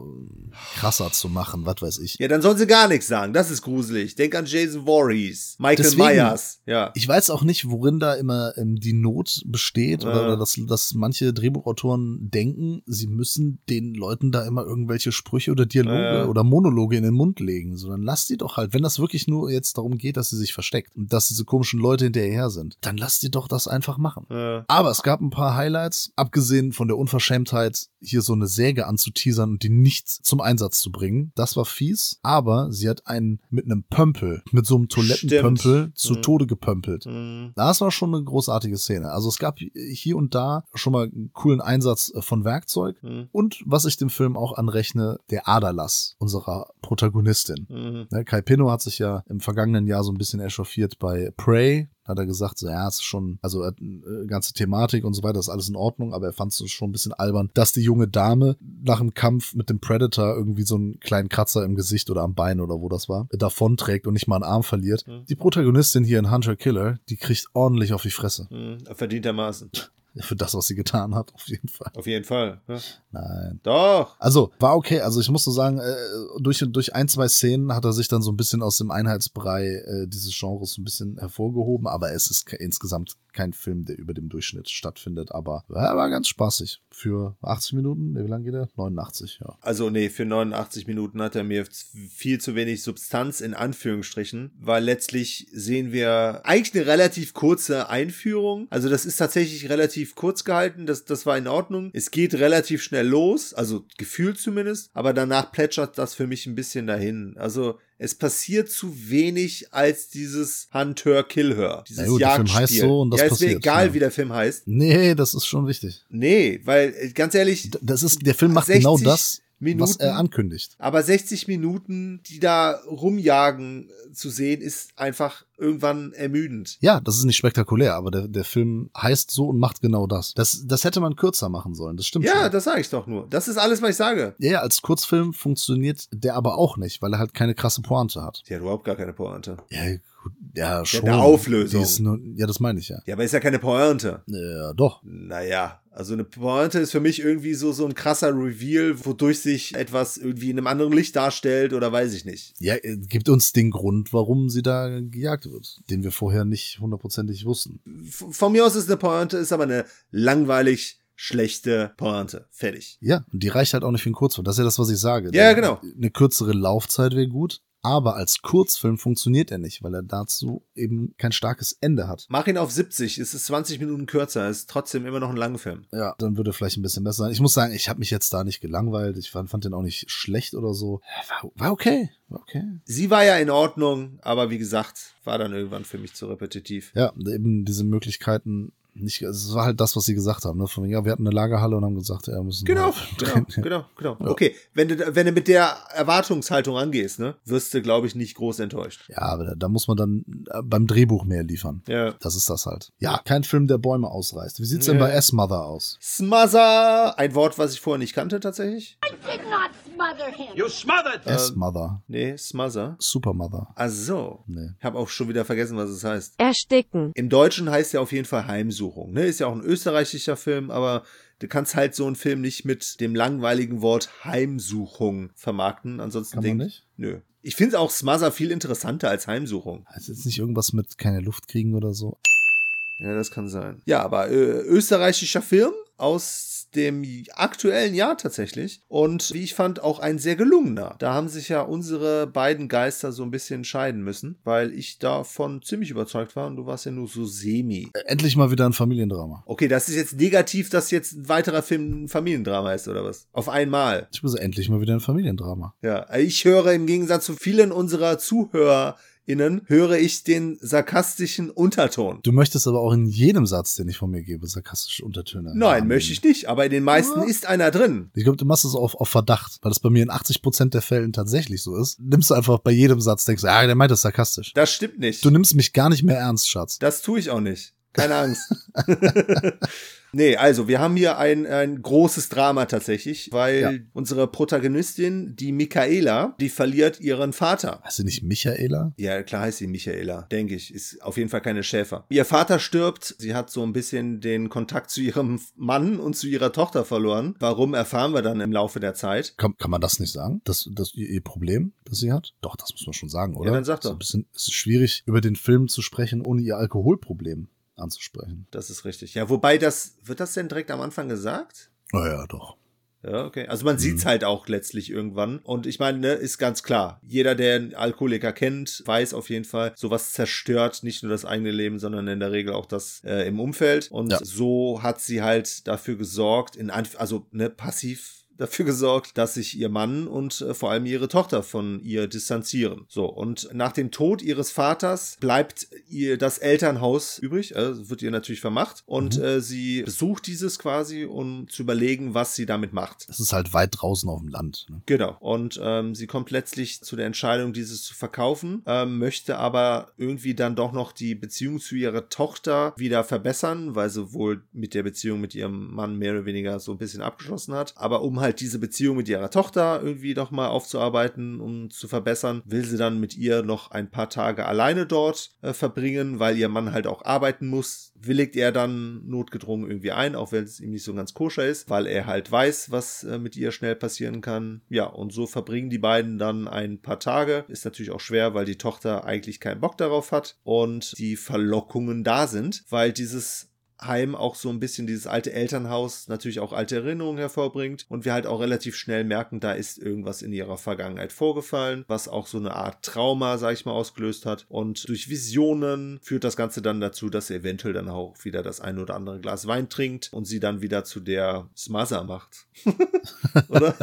krasser zu machen, was weiß ich. Ja, dann sollen sie gar nichts sagen. Das ist gruselig. Denk an Jason Voorhees, Michael Deswegen- Myers. Ja. Ich weiß auch nicht, worin da immer ähm, die Not besteht oder, Ja. oder dass, dass manche Drehbuchautoren denken, sie müssen den Leuten da immer irgendwelche Sprüche oder Dialoge Ja. oder Monologe in den Mund legen. Sondern lass die doch halt, wenn das wirklich nur jetzt darum geht, dass sie sich sich versteckt und dass diese komischen Leute hinterher sind, dann lass die doch das einfach machen. Äh, Aber es gab ein paar Highlights, abgesehen von der Unverschämtheit, hier so eine Säge anzuteasern und die nicht zum Einsatz zu bringen. Das war fies, aber sie hat einen mit einem Pömpel, mit so einem Toilettenpömpel Stimmt. zu Mhm. Tode gepömpelt. mh, Das war schon eine großartige Szene. Also es gab hier und da schon mal einen coolen Einsatz äh, von Werkzeug. mh, Und was ich dem Film auch anrechne, der Aderlass unserer Protagonistin. mh. Ne, Kai Pinno hat sich ja im vergangenen Jahr so ein bisschen echauffiert bei Prey. Hat er gesagt, so, ja, es ist schon, also äh, ganze Thematik und so weiter ist alles in Ordnung, aber er fand es schon ein bisschen albern, dass die junge Dame nach dem Kampf mit dem Predator irgendwie so einen kleinen Kratzer im Gesicht oder am Bein oder wo das war, davonträgt und nicht mal einen Arm verliert. Mhm. Die Protagonistin hier in Hunter Killer, die kriegt ordentlich auf die Fresse. mh. Verdientermaßen. Für das, was sie getan hat, auf jeden Fall. Auf jeden Fall. Ja. Nein. Doch. Also, war okay. Also, ich muss so sagen, äh, durch, durch ein, zwei Szenen hat er sich dann so ein bisschen aus dem Einheitsbrei äh, dieses Genres so ein bisschen hervorgehoben. Aber es ist insgesamt kein Film, der über dem Durchschnitt stattfindet. Aber er war ganz spaßig. Für 80 Minuten, wie lange geht er? 89, ja. Also nee, für 89 Minuten hat er mir viel zu wenig Substanz in Anführungsstrichen, weil letztlich sehen wir eigentlich eine relativ kurze Einführung. Also das ist tatsächlich relativ kurz gehalten, das, das war in Ordnung. Es geht relativ schnell los, also gefühlt zumindest, aber danach plätschert das für mich ein bisschen dahin. Also es passiert zu wenig als dieses Hunt-Hör-Kill-Hör, dieses Na gut, der Film Jagdspiel. heißt so und das ja, ist mir passiert, egal, ja. wie der Film heißt. Nee, das ist schon wichtig. Nee, weil äh, ganz ehrlich, Das ist, der Film macht 60 genau das, was Minuten. er ankündigt. Aber 60 Minuten, die da rumjagen äh, zu sehen, ist einfach irgendwann ermüdend. Ja, das ist nicht spektakulär, aber der, der Film heißt so und macht genau das. Das, das hätte man kürzer machen sollen, das stimmt Ja, schon. das sage ich doch nur. Das ist alles, was ich sage. Ja, ja, als Kurzfilm funktioniert der aber auch nicht, weil er halt keine krasse Pointe hat. Die hat überhaupt gar keine Pointe. Ja, ja, schon. eine Auflösung. Nur, ja, das meine ich ja. Ja, aber ist ja keine Pointe. Ja, doch. Naja, also eine Pointe ist für mich irgendwie so, so ein krasser Reveal, wodurch sich etwas irgendwie in einem anderen Licht darstellt oder weiß ich nicht. Ja, äh, gibt uns den Grund, warum sie da gejagt wird, den wir vorher nicht hundertprozentig wussten. Von mir aus ist eine Pointe, ist aber eine langweilig schlechte Pointe. Fertig. Ja, und die reicht halt auch nicht für einen Kurzfilm. Das ist ja das, was ich sage. Ja, genau. Eine kürzere Laufzeit wäre gut, aber als Kurzfilm funktioniert er nicht, weil er dazu eben kein starkes Ende hat. Mach ihn auf 70, es ist 20 Minuten kürzer, ist trotzdem immer noch ein langer Film. Ja, dann würde vielleicht ein bisschen besser sein. Ich muss sagen, ich habe mich jetzt da nicht gelangweilt. Ich fand, fand den auch nicht schlecht oder so. War, war okay. War okay. Sie war ja in Ordnung, aber wie gesagt, war dann irgendwann für mich zu repetitiv. Ja, eben diese Möglichkeiten nicht, es war halt das, was sie gesagt haben, ne? Von wegen, ja, wir hatten eine Lagerhalle und haben gesagt, ja, wir müssen. Genau, halt genau, genau, genau. Ja. Okay, wenn du, wenn du mit der Erwartungshaltung angehst, ne, wirst du, glaube ich, nicht groß enttäuscht. Ja, aber da, da muss man dann äh, beim Drehbuch mehr liefern. Ja. Das ist das halt. Ja, kein Film, der Bäume ausreißt. Wie sieht's denn Ja. bei S-Mother aus? Smother, ein Wort, was ich vorher nicht kannte, tatsächlich. did not smother him. You smothered Äh, S-Mother. Nee, Smother. Supermother. Ach so. Nee. Ich habe auch schon wieder vergessen, was es heißt. Ersticken. Im Deutschen heißt ja auf jeden Fall Heimsuchung. Ne? Ist ja auch ein österreichischer Film, aber du kannst halt so einen Film nicht mit dem langweiligen Wort Heimsuchung vermarkten. Ansonsten Kann man denk- nicht? Nö. Ich finde auch Smother viel interessanter als Heimsuchung. Ist jetzt nicht irgendwas mit keine Luft kriegen oder so? Ja, das kann sein. Ja, aber äh, österreichischer Film aus dem aktuellen Jahr tatsächlich. Und wie ich fand, auch ein sehr gelungener. Da haben sich ja unsere beiden Geister so ein bisschen scheiden müssen, weil ich davon ziemlich überzeugt war und du warst ja nur so semi. Äh, Endlich mal wieder ein Familiendrama. Okay, das ist jetzt negativ, dass jetzt ein weiterer Film ein Familiendrama ist, oder was? Auf einmal. Ich muss endlich mal wieder ein Familiendrama. Ja, ich höre im Gegensatz zu vielen unserer ZuhörerInnen, höre ich den sarkastischen Unterton. Du möchtest aber auch in jedem Satz, den ich von mir gebe, sarkastische Untertöne. Nein, haben. möchte ich nicht, aber in den meisten ist einer drin. Ich glaube, du machst es auf, auf Verdacht, weil das bei mir in 80% der Fällen tatsächlich so ist. Nimmst du einfach bei jedem Satz, denkst du, ah, der meint das sarkastisch. Das stimmt nicht. Du nimmst mich gar nicht mehr ernst, Schatz. Das tue ich auch nicht. Keine Angst. nee, also wir haben hier ein, ein großes Drama tatsächlich, weil Ja. unsere Protagonistin, die Michaela, die verliert ihren Vater. Heißt sie nicht Michaela? Ja, klar heißt sie Michaela, denke ich. Ist auf jeden Fall keine Schäfer. Ihr Vater stirbt. Sie hat so ein bisschen den Kontakt zu ihrem Mann und zu ihrer Tochter verloren. Warum erfahren wir dann im Laufe der Zeit? Kann, kann man das nicht sagen? Das, das ihr, Problem, das sie hat? Doch, das muss man schon sagen, oder? dann sag Ist ein doch. bisschen, es ist schwierig, über den Film zu sprechen, ohne ihr Alkoholproblem anzusprechen. Das ist richtig. Ja, wobei das, wird das denn direkt am Anfang gesagt? Oh ja, doch. Ja, okay. Also man sieht's halt auch letztlich irgendwann. Und ich meine, ne, ist ganz klar. Jeder, der einen Alkoholiker kennt, weiß auf jeden Fall, sowas zerstört nicht nur das eigene Leben, sondern in der Regel auch das äh, im Umfeld. Und Ja. so hat sie halt dafür gesorgt, in Anf also ne, passiv dafür gesorgt, dass sich ihr Mann und äh, vor allem ihre Tochter von ihr distanzieren. So, und nach dem Tod ihres Vaters bleibt ihr das Elternhaus übrig, also wird ihr natürlich vermacht und äh, sie besucht dieses quasi, um zu überlegen, was sie damit macht. Es ist halt weit draußen auf dem Land. Ne? Genau. Und ähm, sie kommt letztlich zu der Entscheidung, dieses zu verkaufen, ähm, möchte aber irgendwie dann doch noch die Beziehung zu ihrer Tochter wieder verbessern, weil sie wohl mit der Beziehung mit ihrem Mann mehr oder weniger so ein bisschen abgeschlossen hat. Aber um halt diese Beziehung mit ihrer Tochter irgendwie noch mal aufzuarbeiten, um zu verbessern, will sie dann mit ihr noch ein paar Tage alleine dort äh, verbringen, weil ihr Mann halt auch arbeiten muss. Willigt er dann notgedrungen irgendwie ein, auch wenn es ihm nicht so ganz koscher ist, weil er halt weiß, was äh, mit ihr schnell passieren kann. Ja, und so verbringen die beiden dann ein paar Tage. Ist natürlich auch schwer, weil die Tochter eigentlich keinen Bock darauf hat und die Verlockungen da sind, weil dieses Heim auch so ein bisschen dieses alte Elternhaus natürlich auch alte Erinnerungen hervorbringt und wir halt auch relativ schnell merken, da ist irgendwas in ihrer Vergangenheit vorgefallen, was auch so eine Art Trauma, sag ich mal, ausgelöst hat und durch Visionen führt das Ganze dann dazu, dass sie eventuell dann auch wieder das ein oder andere Glas Wein trinkt und sie dann wieder zu der Smother macht. oder?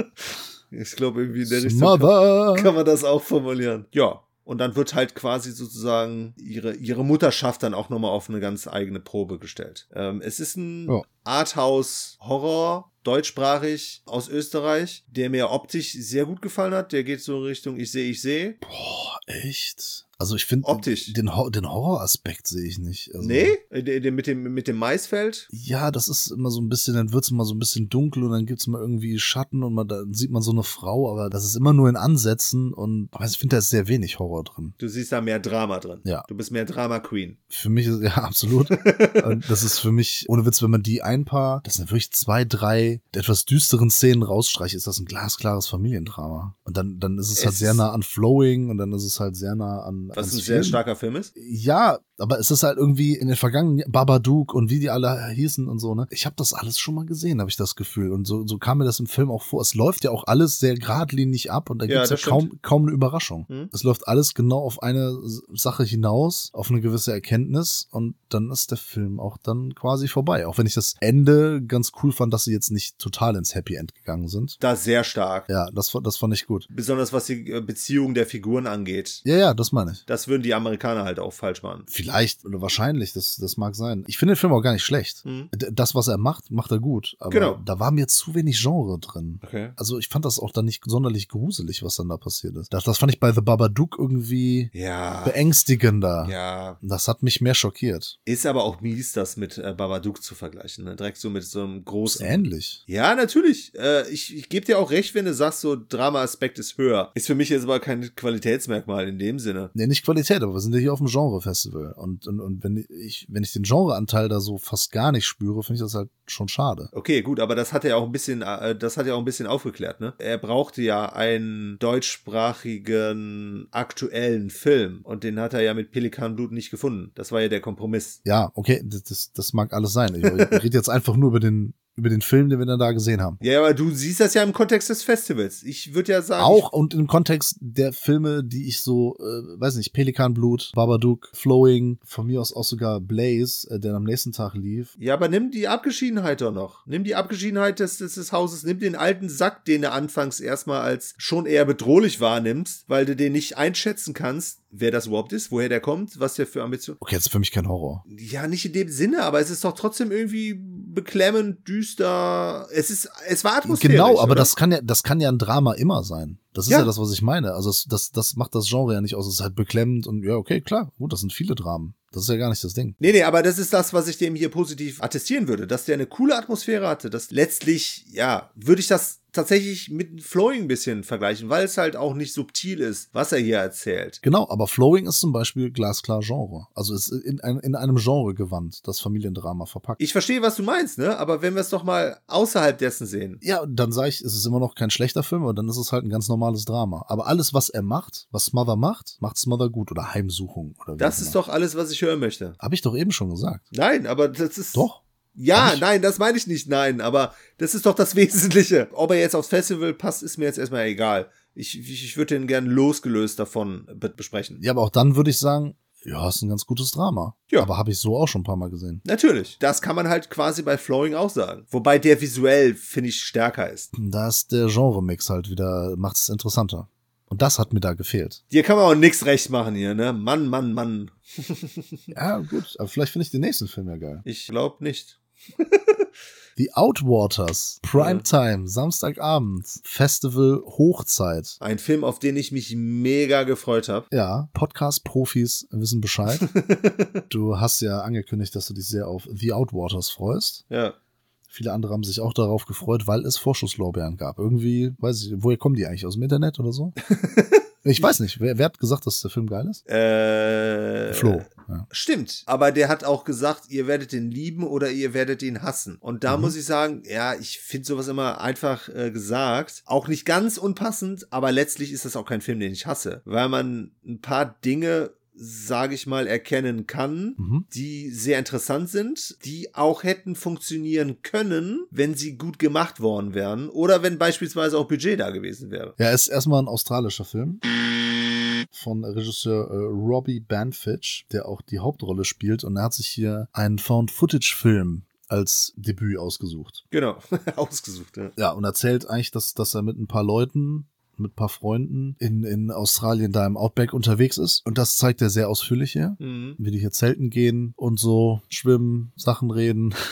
ich glaube irgendwie in der Richtung Smother! kann man das auch formulieren. Ja. Und dann wird halt quasi sozusagen ihre, ihre Mutterschaft dann auch nochmal auf eine ganz eigene Probe gestellt. Ähm, es ist ein Ja. Arthouse-Horror, deutschsprachig aus Österreich, der mir optisch sehr gut gefallen hat. Der geht so in Richtung Ich sehe, ich sehe. Boah, echt? Also ich finde Optisch. den, Hor- den Horroraspekt sehe ich nicht. Also, Nee? Äh, der Mit dem, mit dem Maisfeld? Ja, das ist immer so ein bisschen, dann wird's immer so ein bisschen dunkel und dann gibt's mal irgendwie Schatten und man, dann sieht man so eine Frau, aber das ist immer nur in Ansätzen und aber ich finde, da ist sehr wenig Horror drin. Du siehst da mehr Drama drin. Ja. Du bist mehr Drama-Queen. Für mich ist, ja, absolut. Und das ist für mich, ohne Witz, wenn man die ein paar, das sind wirklich zwei, drei etwas düsteren Szenen rausstreicht, ist das ein glasklares Familiendrama. Und dann, dann ist es, halt Es- sehr nah an Flowing und dann ist es halt sehr nah an. Was ein sehr Film. starker Film ist. Ja, aber es ist halt irgendwie in den vergangenen Babadook und wie die alle hießen und so, ne? Ich habe das alles schon mal gesehen, habe ich das Gefühl. Und so, so kam mir das im Film auch vor. Es läuft ja auch alles sehr geradlinig ab und da Ja, gibt's ja das kaum, kaum eine Überraschung. Hm. Es läuft alles genau auf eine Sache hinaus, auf eine gewisse Erkenntnis und dann ist der Film auch dann quasi vorbei. Auch wenn ich das Ende ganz cool fand, dass sie jetzt nicht total ins Happy End gegangen sind. Da sehr stark. Ja, das, das fand ich gut. Besonders was die äh, Beziehung der Figuren angeht. Ja, ja, das meine ich. Das würden die Amerikaner halt auch falsch machen. Vielleicht oder wahrscheinlich, das, das mag sein. Ich finde den Film auch gar nicht schlecht. Hm. D- Das, was er macht, macht er gut. Aber Genau. da war mir zu wenig Genre drin. Okay. Also ich fand das auch dann nicht sonderlich gruselig, was dann da passiert ist. Das, das fand ich bei The Babadook irgendwie Ja. beängstigender. Ja. Das hat mich mehr schockiert. Ist aber auch mies, das mit äh, Babadook zu vergleichen. Ne? Direkt so mit so einem großen. ähnlich. Ja, natürlich. Äh, ich ich gebe dir auch recht, wenn du sagst, so Drama-Aspekt ist höher. Ist für mich jetzt aber kein Qualitätsmerkmal in dem Sinne. Nee, nicht Qualität, aber wir sind ja hier auf dem Genre-Festival. Und, und, und wenn ich, wenn ich den Genreanteil da so fast gar nicht spüre, finde ich das halt schon schade. Okay, gut, aber das hat er auch ein bisschen, äh, das hat er auch ein bisschen aufgeklärt, ne? Er brauchte ja einen deutschsprachigen aktuellen Film und den hat er ja mit Pelikanblut nicht gefunden. Das war ja der Kompromiss. Ja, okay, das, das, das mag alles sein. Ich, ich rede jetzt einfach nur über den, über den Film, den wir dann da gesehen haben. Ja, aber du siehst das ja im Kontext des Festivals. Ich würde ja sagen, Auch und im Kontext der Filme, die ich so, äh, weiß nicht, Pelikanblut, Babadook, Flowing, von mir aus auch sogar Blaze, äh, der am nächsten Tag lief. Ja, aber nimm die Abgeschiedenheit doch noch. Nimm die Abgeschiedenheit des, des, des Hauses, nimm den alten Sack, den du anfangs erstmal als schon eher bedrohlich wahrnimmst, weil du den nicht einschätzen kannst, wer das überhaupt ist, woher der kommt, was der für Ambitionen. Okay, jetzt ist für mich kein Horror. Ja, nicht in dem Sinne, aber es ist doch trotzdem irgendwie beklemmend, düster. Es ist, es war atmosphärisch. Genau, aber oder? das kann ja, das kann ja ein Drama immer sein. Das ist ja, Ja. das, was ich meine. Also das, das, das macht das Genre ja nicht aus. Es ist halt beklemmend und ja, okay, klar, gut, das sind viele Dramen. Das ist ja gar nicht das Ding. Nee, nee, aber das ist das, was ich dem hier positiv attestieren würde, dass der eine coole Atmosphäre hatte. Das letztlich, ja, würde ich das tatsächlich mit Flowing ein bisschen vergleichen, weil es halt auch nicht subtil ist, was er hier erzählt. Genau, aber Flowing ist zum Beispiel glasklar Genre. Also ist in, ein, in einem Genre gewandt, das Familiendrama verpackt. Ich verstehe, was du meinst, ne? Aber wenn wir es doch mal außerhalb dessen sehen. ja, dann sage ich, es ist immer noch kein schlechter Film, aber dann ist es halt ein ganz normales Drama. Aber alles, was er macht, was Smother macht, macht Smother gut oder Heimsuchung oder wie Das ist doch alles, was ich hören möchte. Habe ich doch eben schon gesagt. Nein, aber das ist. Doch. Ja, nein, das meine ich nicht, nein, aber das ist doch das Wesentliche. Ob er jetzt aufs Festival passt, ist mir jetzt erstmal egal. Ich, ich, ich würde den gern losgelöst davon be besprechen. Ja, aber auch dann würde ich sagen, ja, ist ein ganz gutes Drama. Ja. Aber habe ich so auch schon ein paar Mal gesehen. Natürlich. Das kann man halt quasi bei Flowing auch sagen. Wobei der visuell, finde ich, stärker ist. Da ist der Genre-Mix halt wieder, macht es interessanter. Und das hat mir da gefehlt. Dir kann man auch nichts recht machen hier, ne? Mann, Mann, Mann. Ja, gut. Aber vielleicht finde ich den nächsten Film ja geil. Ich glaube nicht. The Outwaters, Primetime, Samstagabend, Festival Hochzeit. Ein Film, auf den ich mich mega gefreut habe. Ja, Podcast-Profis wissen Bescheid. du hast ja angekündigt, dass du dich sehr auf The Outwaters freust. Ja. Viele andere haben sich auch darauf gefreut, weil es Vorschusslorbeeren gab. Irgendwie, weiß ich, woher kommen die eigentlich? Aus dem Internet oder so? ich weiß nicht. Wer, wer hat gesagt, dass der Film geil ist? Äh, Flo. Ja. Stimmt, aber der hat auch gesagt, ihr werdet ihn lieben oder ihr werdet ihn hassen. Und da Mhm. muss ich sagen, ja, ich finde sowas immer einfach äh, gesagt. Auch nicht ganz unpassend, aber letztlich ist das auch kein Film, den ich hasse, weil man ein paar Dinge sage ich mal, erkennen kann, Mhm. die sehr interessant sind, die auch hätten funktionieren können, wenn sie gut gemacht worden wären oder wenn beispielsweise auch Budget da gewesen wäre. Ja, ist erstmal ein australischer Film von Regisseur äh, Robbie Banfitch, der auch die Hauptrolle spielt und er hat sich hier einen Found-Footage-Film als Debüt ausgesucht. Genau, ausgesucht. Ja. Ja, und erzählt eigentlich, dass, dass er mit ein paar Leuten, mit ein paar Freunden in, in Australien da im Outback unterwegs ist. Und das zeigt er sehr ausführlich hier. Mhm. Wie die hier zelten gehen und so schwimmen, Sachen reden.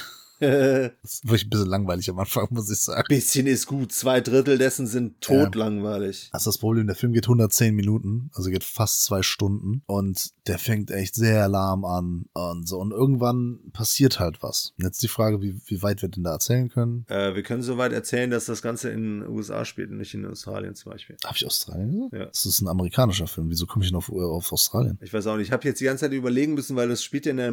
Das ist wirklich ein bisschen langweilig am Anfang, muss ich sagen. Bisschen ist gut. Zwei Drittel dessen sind totlangweilig. Das ist das Problem, der Film geht 110 Minuten, also geht fast zwei Stunden und der fängt echt sehr lahm an und so. Und irgendwann passiert halt was. Und jetzt die Frage, wie, wie weit wir denn da erzählen können. Äh, wir können soweit erzählen, dass das Ganze in den USA spielt und nicht in Australien zum Beispiel. Habe ich Australien gesagt? Ja. Das ist ein amerikanischer Film. Wieso komme ich noch auf, auf Australien? Ich weiß auch nicht. Ich habe jetzt die ganze Zeit überlegen müssen, weil das spielt in der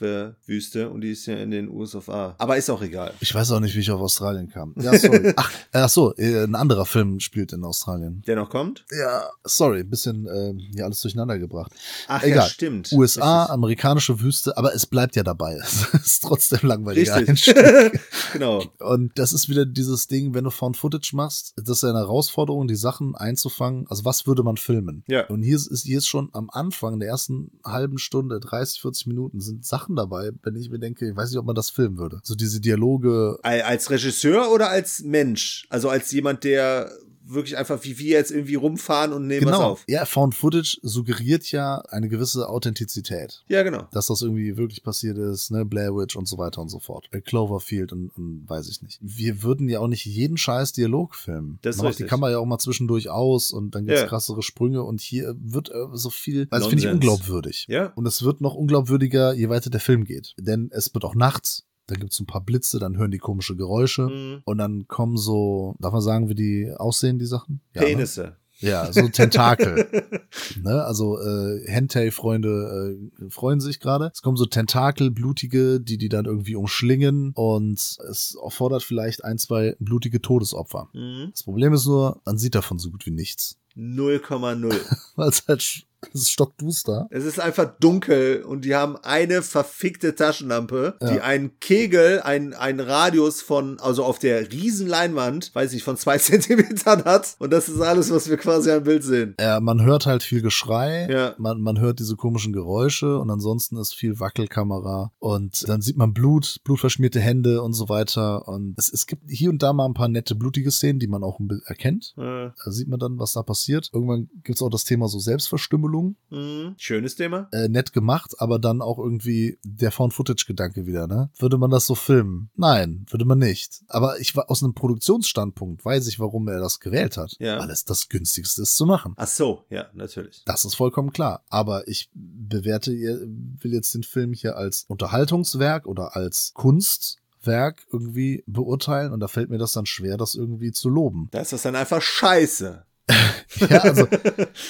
Mojave-Wüste und die ist ja in den USA. Aber ist auch egal. Ich weiß auch nicht, wie ich auf Australien kam. Ja, sorry. ach, äh, ach so, äh, ein anderer Film spielt in Australien. Der noch kommt? Ja, sorry, ein bisschen äh, hier alles durcheinander gebracht. Ach Egal. ja, stimmt. USA, Richtig. amerikanische Wüste, aber es bleibt ja dabei. Es ist trotzdem langweilig. Richtig. genau. Und das ist wieder dieses Ding, wenn du Found Footage machst, das ist eine Herausforderung, die Sachen einzufangen. Also was würde man filmen? Ja. Und hier ist, hier ist schon am Anfang der ersten halben Stunde, 30, 40 Minuten, sind Sachen dabei, wenn ich mir denke, ich weiß nicht, ob man das filmen würde. So diese Dialoge. Al- Als Regisseur oder als Mensch? Also als jemand, der wirklich einfach wie wir jetzt irgendwie rumfahren und nehmen was Genau. auf. Ja, Found Footage suggeriert ja eine gewisse Authentizität. Ja, genau. Dass das irgendwie wirklich passiert ist, ne, Blair Witch und so weiter und so fort. Äh, Cloverfield und, und weiß ich nicht. Wir würden ja auch nicht jeden scheiß Dialog filmen. Das ist macht die. Kamera ja auch mal zwischendurch aus und dann gibt's Ja. krassere Sprünge und hier wird äh, so viel, also finde ich unglaubwürdig. Ja. Und es wird noch unglaubwürdiger, je weiter der Film geht. Denn es wird auch nachts, dann gibt's ein paar Blitze, dann hören die komische Geräusche Mhm. und dann kommen so, darf man sagen, wie die aussehen, die Sachen? Ja, ne? Penisse. Ja, so Tentakel. ne? Also äh, Hentai-Freunde äh, freuen sich gerade. Es kommen so Tentakel, blutige, die die dann irgendwie umschlingen und es erfordert vielleicht ein, zwei blutige Todesopfer. Mhm. Das Problem ist nur, man sieht davon so gut wie nichts. 0,0. Weil es halt es ist stockduster. Es ist einfach dunkel und die haben eine verfickte Taschenlampe, die Ja. einen Kegel, ein, einen Radius von, also auf der riesen Leinwand, weiß ich, von zwei Zentimetern hat. Und das ist alles, was wir quasi am Bild sehen. Ja, man hört halt viel Geschrei, Ja. man, man hört diese komischen Geräusche und ansonsten ist viel Wackelkamera und dann sieht man Blut, blutverschmierte Hände und so weiter und es, es gibt hier und da mal ein paar nette blutige Szenen, die man auch erkennt. Äh, Da sieht man dann, was da passiert. Irgendwann gibt's auch das Thema so Selbstverstümmelung. Mhm. Schönes Thema. Äh, nett gemacht, aber dann auch irgendwie der Found-Footage-Gedanke wieder, ne? Würde man das so filmen? Nein, würde man nicht. Aber ich war aus einem Produktionsstandpunkt, weiß ich, warum er das gewählt hat. Ja. Weil es das günstigste ist zu machen. Ach so, ja, natürlich. Das ist vollkommen klar. Aber ich bewerte, will jetzt den Film hier als Unterhaltungswerk oder als Kunstwerk irgendwie beurteilen und da fällt mir das dann schwer, das irgendwie zu loben. Da ist das dann einfach scheiße. Ja, also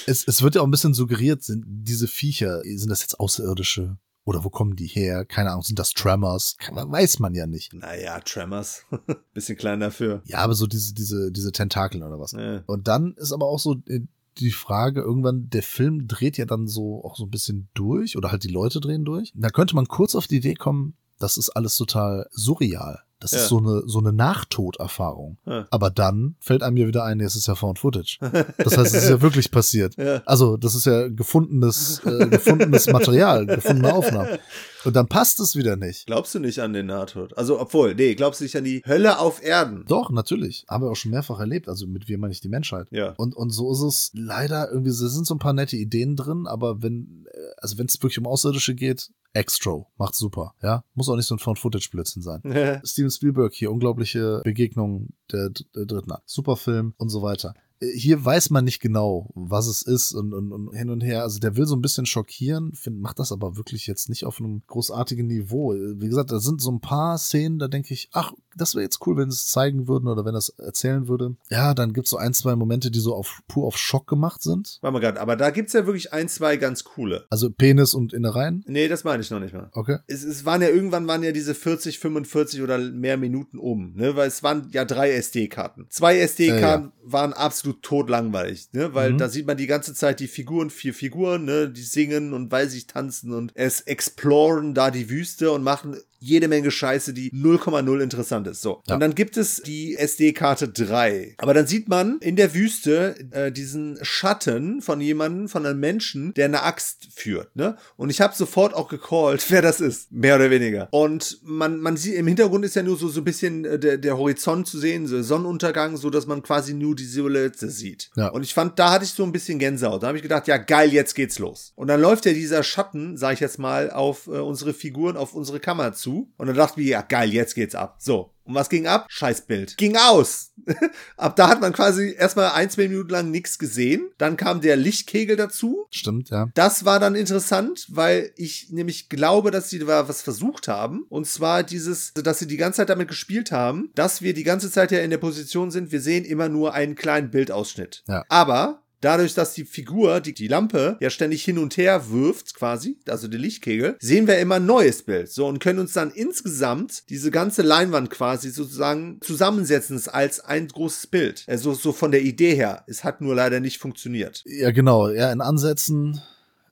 es, es wird ja auch ein bisschen suggeriert, sind diese Viecher, sind das jetzt Außerirdische? Oder wo kommen die her? Keine Ahnung, sind das Tremors? Weiß man ja nicht. Naja, Tremors. Bisschen klein dafür. Ja, aber so diese, diese, diese Tentakeln oder was. Ja. Und dann ist aber auch so äh, die Frage, irgendwann, der Film dreht ja dann so auch so ein bisschen durch oder halt die Leute drehen durch. Da könnte man kurz auf die Idee kommen, das ist alles total surreal. Das Ja. ist so eine, so eine Nachtoderfahrung. Ja. Aber dann fällt einem ja wieder ein, es ist ja Found Footage. Das heißt, es ist ja wirklich passiert. Ja. Also, das ist ja gefundenes, äh, gefundenes Material, gefundene Aufnahmen. Und dann passt es wieder nicht. Glaubst du nicht an den Nahtod? Also, obwohl, nee, glaubst du nicht an die Hölle auf Erden? Doch, natürlich. Haben wir auch schon mehrfach erlebt. Also mit wir meine ich die Menschheit. Ja. Und, und so ist es leider irgendwie, es sind so ein paar nette Ideen drin, aber wenn, äh, also wenn es wirklich um Außerirdische geht, Extro, macht super, ja. Muss auch nicht so ein Found-Footage-Blödsinn sein. Steven Spielberg hier, unglaubliche Begegnung der, der dritten Akt. Super Film und so weiter. Äh, Hier weiß man nicht genau, was es ist und, und, und hin und her. Also der will so ein bisschen schockieren, find, macht das aber wirklich jetzt nicht auf einem großartigen Niveau. Äh, Wie gesagt, da sind so ein paar Szenen, da denke ich, ach, das wäre jetzt cool, wenn sie es zeigen würden oder wenn das erzählen würde. Ja, dann gibt's so ein, zwei Momente, die so auf pur auf Schock gemacht sind. Warte mal grad, aber da gibt's ja wirklich ein, zwei ganz coole. Also Penis und Innereien. Nee, das meine ich noch nicht mal. Okay. Es, es waren ja irgendwann waren ja diese 40, 45 oder mehr Minuten um, ne? Weil es waren ja drei SD-Karten. Zwei SD-Karten waren absolut totlangweilig, ne? Weil Mhm. da sieht man die ganze Zeit die Figuren, vier Figuren, ne? Die singen und weil sich tanzen und es exploren da die Wüste und machen jede Menge Scheiße, die 0,0 interessant ist. So. Ja. Und dann gibt es die SD-Karte 3. Aber dann sieht man in der Wüste äh, diesen Schatten von jemandem, von einem Menschen, der eine Axt führt. Ne? Und ich habe sofort auch gecallt, wer das ist. Mehr oder weniger. Und man, man sieht, im Hintergrund ist ja nur so, so ein bisschen äh, der, der Horizont zu sehen, so Sonnenuntergang, so dass man quasi nur die Silhouette sieht. Ja. Und ich fand, da hatte ich so ein bisschen Gänsehaut. Da habe ich gedacht, ja geil, jetzt geht's los. Und dann läuft ja dieser Schatten, sage ich jetzt mal, auf äh, unsere Figuren, auf unsere Kamera zu. Und dann dachte ich, mir, ja geil, jetzt geht's ab. So. Und was ging ab? Scheißbild. Ging aus. ab da hat man quasi erstmal ein, zwei Minuten lang nichts gesehen. Dann kam der Lichtkegel dazu. Stimmt, ja. Das war dann interessant, weil ich nämlich glaube, dass sie da was versucht haben. Und zwar dieses, dass sie die ganze Zeit damit gespielt haben, dass wir die ganze Zeit ja in der Position sind, wir sehen immer nur einen kleinen Bildausschnitt. Ja. Aber Dadurch, dass die Figur, die, die Lampe, ja ständig hin und her wirft, quasi, also die Lichtkegel, sehen wir immer ein neues Bild. So, und können uns dann insgesamt diese ganze Leinwand quasi sozusagen zusammensetzen als ein großes Bild. Also so von der Idee her. Es hat nur leider nicht funktioniert. Ja, genau. Ja, in Ansätzen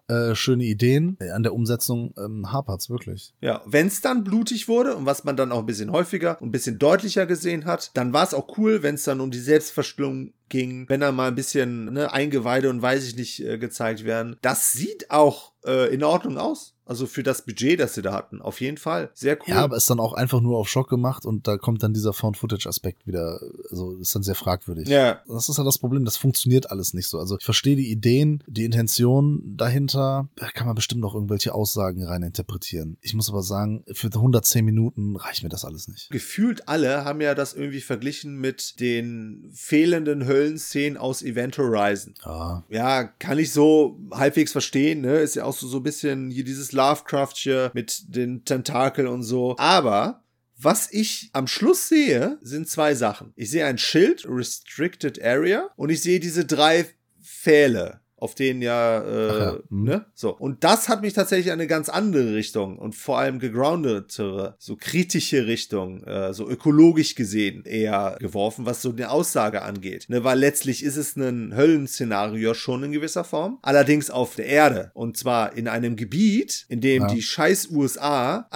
äh, schöne Ideen. Äh, An der Umsetzung ähm, hapert's wirklich. Ja, wenn es dann blutig wurde und was man dann auch ein bisschen häufiger und ein bisschen deutlicher gesehen hat, dann war es auch cool, wenn es dann um die Selbstverstümmelung ging, wenn da mal ein bisschen ne, Eingeweide und weiß ich nicht äh, gezeigt werden. Das sieht auch äh, in Ordnung aus. Also für das Budget, das sie da hatten. Auf jeden Fall. Sehr cool. Ja, aber ist dann auch einfach nur auf Schock gemacht und da kommt dann dieser Found-Footage-Aspekt wieder, also ist dann sehr fragwürdig. ja. Das ist halt das Problem, das funktioniert alles nicht so. Also ich verstehe die Ideen, die Intention dahinter, da kann man bestimmt noch irgendwelche Aussagen rein interpretieren. Ich muss aber sagen, für 110 Minuten reicht mir das alles nicht. Gefühlt alle haben ja das irgendwie verglichen mit den fehlenden Höllenszenen aus Event Horizon. Ja, Ja, kann ich so halbwegs verstehen, ne? Ist ja auch so, so ein bisschen hier dieses Lovecraft hier mit den Tentakeln und so. Aber was ich am Schluss sehe, sind zwei Sachen. Ich sehe ein Schild, Restricted Area, und ich sehe diese drei Pfähle. Auf denen ja, äh, ja, mhm. ne? So. Und das hat mich tatsächlich in eine ganz andere Richtung und vor allem gegroundetere, so kritische Richtung, äh, so ökologisch gesehen eher geworfen, was so eine Aussage angeht. Ne? Weil letztlich ist es ein Höllenszenario schon in gewisser Form, allerdings auf der Erde. Und zwar in einem Gebiet, in dem Ja. die scheiß USA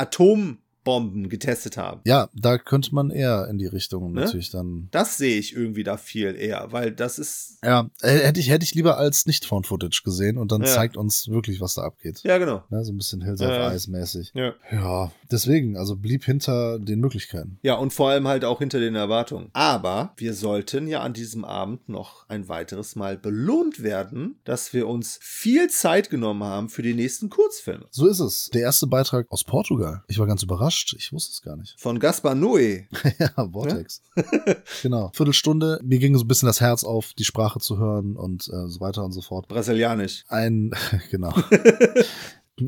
Atombomben getestet haben. ja, da könnte man eher in die Richtung Ne? natürlich dann. Das sehe ich irgendwie da viel eher, weil das ist. Ja, äh, hätte ich, hätte ich lieber als nicht Found-Footage gesehen und dann Ja. zeigt uns wirklich, was da abgeht. Ja, genau. Ne, so ein bisschen Hills of Ja. Ice mäßig. Ja. Ja, deswegen, also blieb hinter den Möglichkeiten. Ja, und vor allem halt auch hinter den Erwartungen. Aber wir sollten ja an diesem Abend noch ein weiteres Mal belohnt werden, dass wir uns viel Zeit genommen haben für die nächsten Kurzfilme. So ist es. Der erste Beitrag aus Portugal. Ich war ganz überrascht. Ich wusste es gar nicht. Von Gaspar Noé. ja, Vortex. genau. Viertelstunde. Mir ging so ein bisschen das Herz auf, die Sprache zu hören und äh, so weiter und so fort. Brasilianisch. Ein, genau.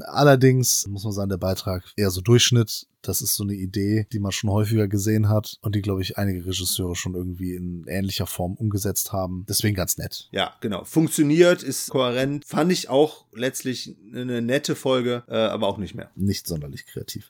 Allerdings muss man sagen, der Beitrag eher so Durchschnitt. Das ist so eine Idee, die man schon häufiger gesehen hat und die, glaube ich, einige Regisseure schon irgendwie in ähnlicher Form umgesetzt haben. Deswegen ganz nett. Ja, genau. Funktioniert, ist kohärent. Fand ich auch letztlich eine nette Folge, äh, aber auch nicht mehr. Nicht sonderlich kreativ.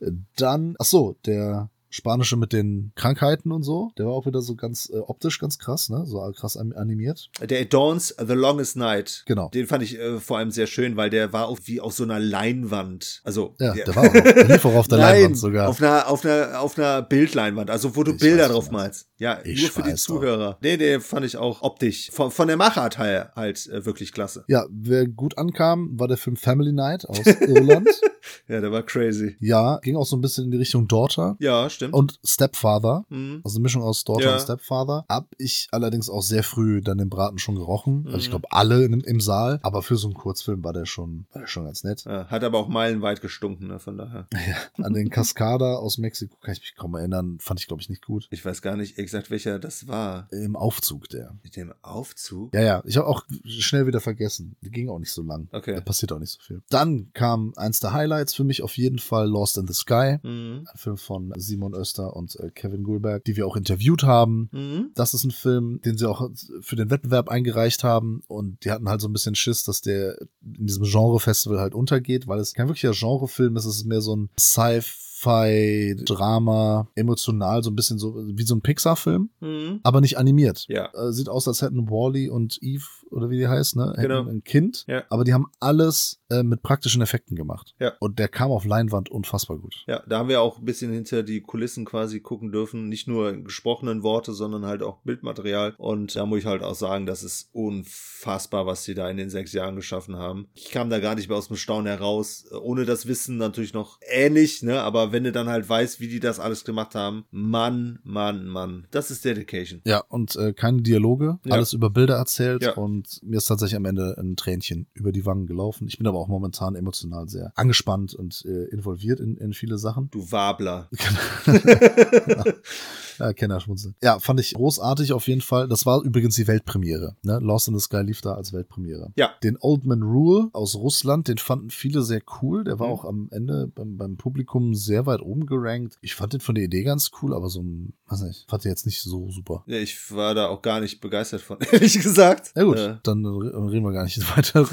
Äh, Dann, ach so, der spanische mit den Krankheiten und so. Der war auch wieder so ganz äh, optisch ganz krass, ne? So krass an- animiert. Der Dawns The Longest Night. Genau. Den fand ich äh, vor allem sehr schön, weil der war auch wie auf so einer Leinwand. Also Ja, der war auch. Der lief auch auf der Nein, Leinwand sogar. Auf einer, auf einer, auf einer Bildleinwand, also wo du Ich Bilder weiß, drauf malst. Ja, Ich nur für die. Zuhörer. Nee, den fand ich auch optisch. Von, von der Machart halt, halt äh, wirklich klasse. Ja, wer gut ankam, war der Film Family Night aus Irland. Ja, der war crazy. Ja, ging auch so ein bisschen in die Richtung Daughter Ja, stimmt. Und Stepfather. Mhm. Also eine Mischung aus Daughter Ja. und Stepfather. Hab ich allerdings auch sehr früh dann den Braten schon gerochen. Mhm. Also ich glaube alle im, im Saal. Aber für so einen Kurzfilm war der schon, war der schon ganz nett. Ja, hat aber auch meilenweit gestunken, ne, von daher. An den Cascada aus Mexiko kann ich mich kaum erinnern. Fand ich, glaube ich, nicht gut. Ich weiß gar nicht exakt, welcher das war. Im Aufzug der. Mit dem Aufzug? Ja, ja. Ich habe auch schnell wieder vergessen. Die ging auch nicht so lang. Okay. Da passiert auch nicht so viel. Dann kam eins der Highlights für mich auf jeden Fall Lost in the Sky. Mhm. Ein Film von Simon Oester und äh, Kevin Gulberg, die wir auch interviewt haben. Mhm. Das ist ein Film, den sie auch für den Wettbewerb eingereicht haben und die hatten halt so ein bisschen Schiss, dass der in diesem Genre-Festival halt untergeht, weil es kein wirklicher Genrefilm ist, es ist mehr so ein Sci-Fi, Drama, emotional, so ein bisschen so wie so ein Pixar-Film, Mhm. aber nicht animiert. Ja. Äh, sieht aus, als hätten Wally und Eve, oder wie die heißt, ne? Genau. ein Kind, Ja. aber die haben alles äh, mit praktischen Effekten gemacht. Ja. Und der kam auf Leinwand unfassbar gut. Ja, da haben wir auch ein bisschen hinter die Kulissen quasi gucken dürfen. Nicht nur gesprochenen Worte, sondern halt auch Bildmaterial. Und da muss ich halt auch sagen, das ist unfassbar, was sie da in den sechs Jahren geschaffen haben. Ich kam da gar nicht mehr aus dem Staunen heraus. Ohne das Wissen natürlich noch ähnlich, ne? Aber wenn du dann halt weißt, wie die das alles gemacht haben, Mann, Mann, Mann. Das ist Dedication. Ja, und äh, keine Dialoge, Ja. alles über Bilder erzählt Ja. und mir ist tatsächlich am Ende ein Tränchen über die Wangen gelaufen. Ich bin aber auch momentan emotional sehr angespannt und äh, involviert in, in viele Sachen. Du Wabler. Ja, Kennerschmunzeln. Ja, fand ich großartig auf jeden Fall. Das war übrigens die Weltpremiere. Ne? Lost in the Sky lief da als Weltpremiere. Ja. Den Old Man Rule aus Russland, den fanden viele sehr cool. Der war Mhm. auch am Ende beim, beim Publikum sehr weit oben gerankt. Ich fand den von der Idee ganz cool, aber so ein, weiß nicht, fand den jetzt nicht so super. Ja, ich war da auch gar nicht begeistert von, ehrlich gesagt. Ja gut, Äh, dann re- reden wir gar nicht weiter.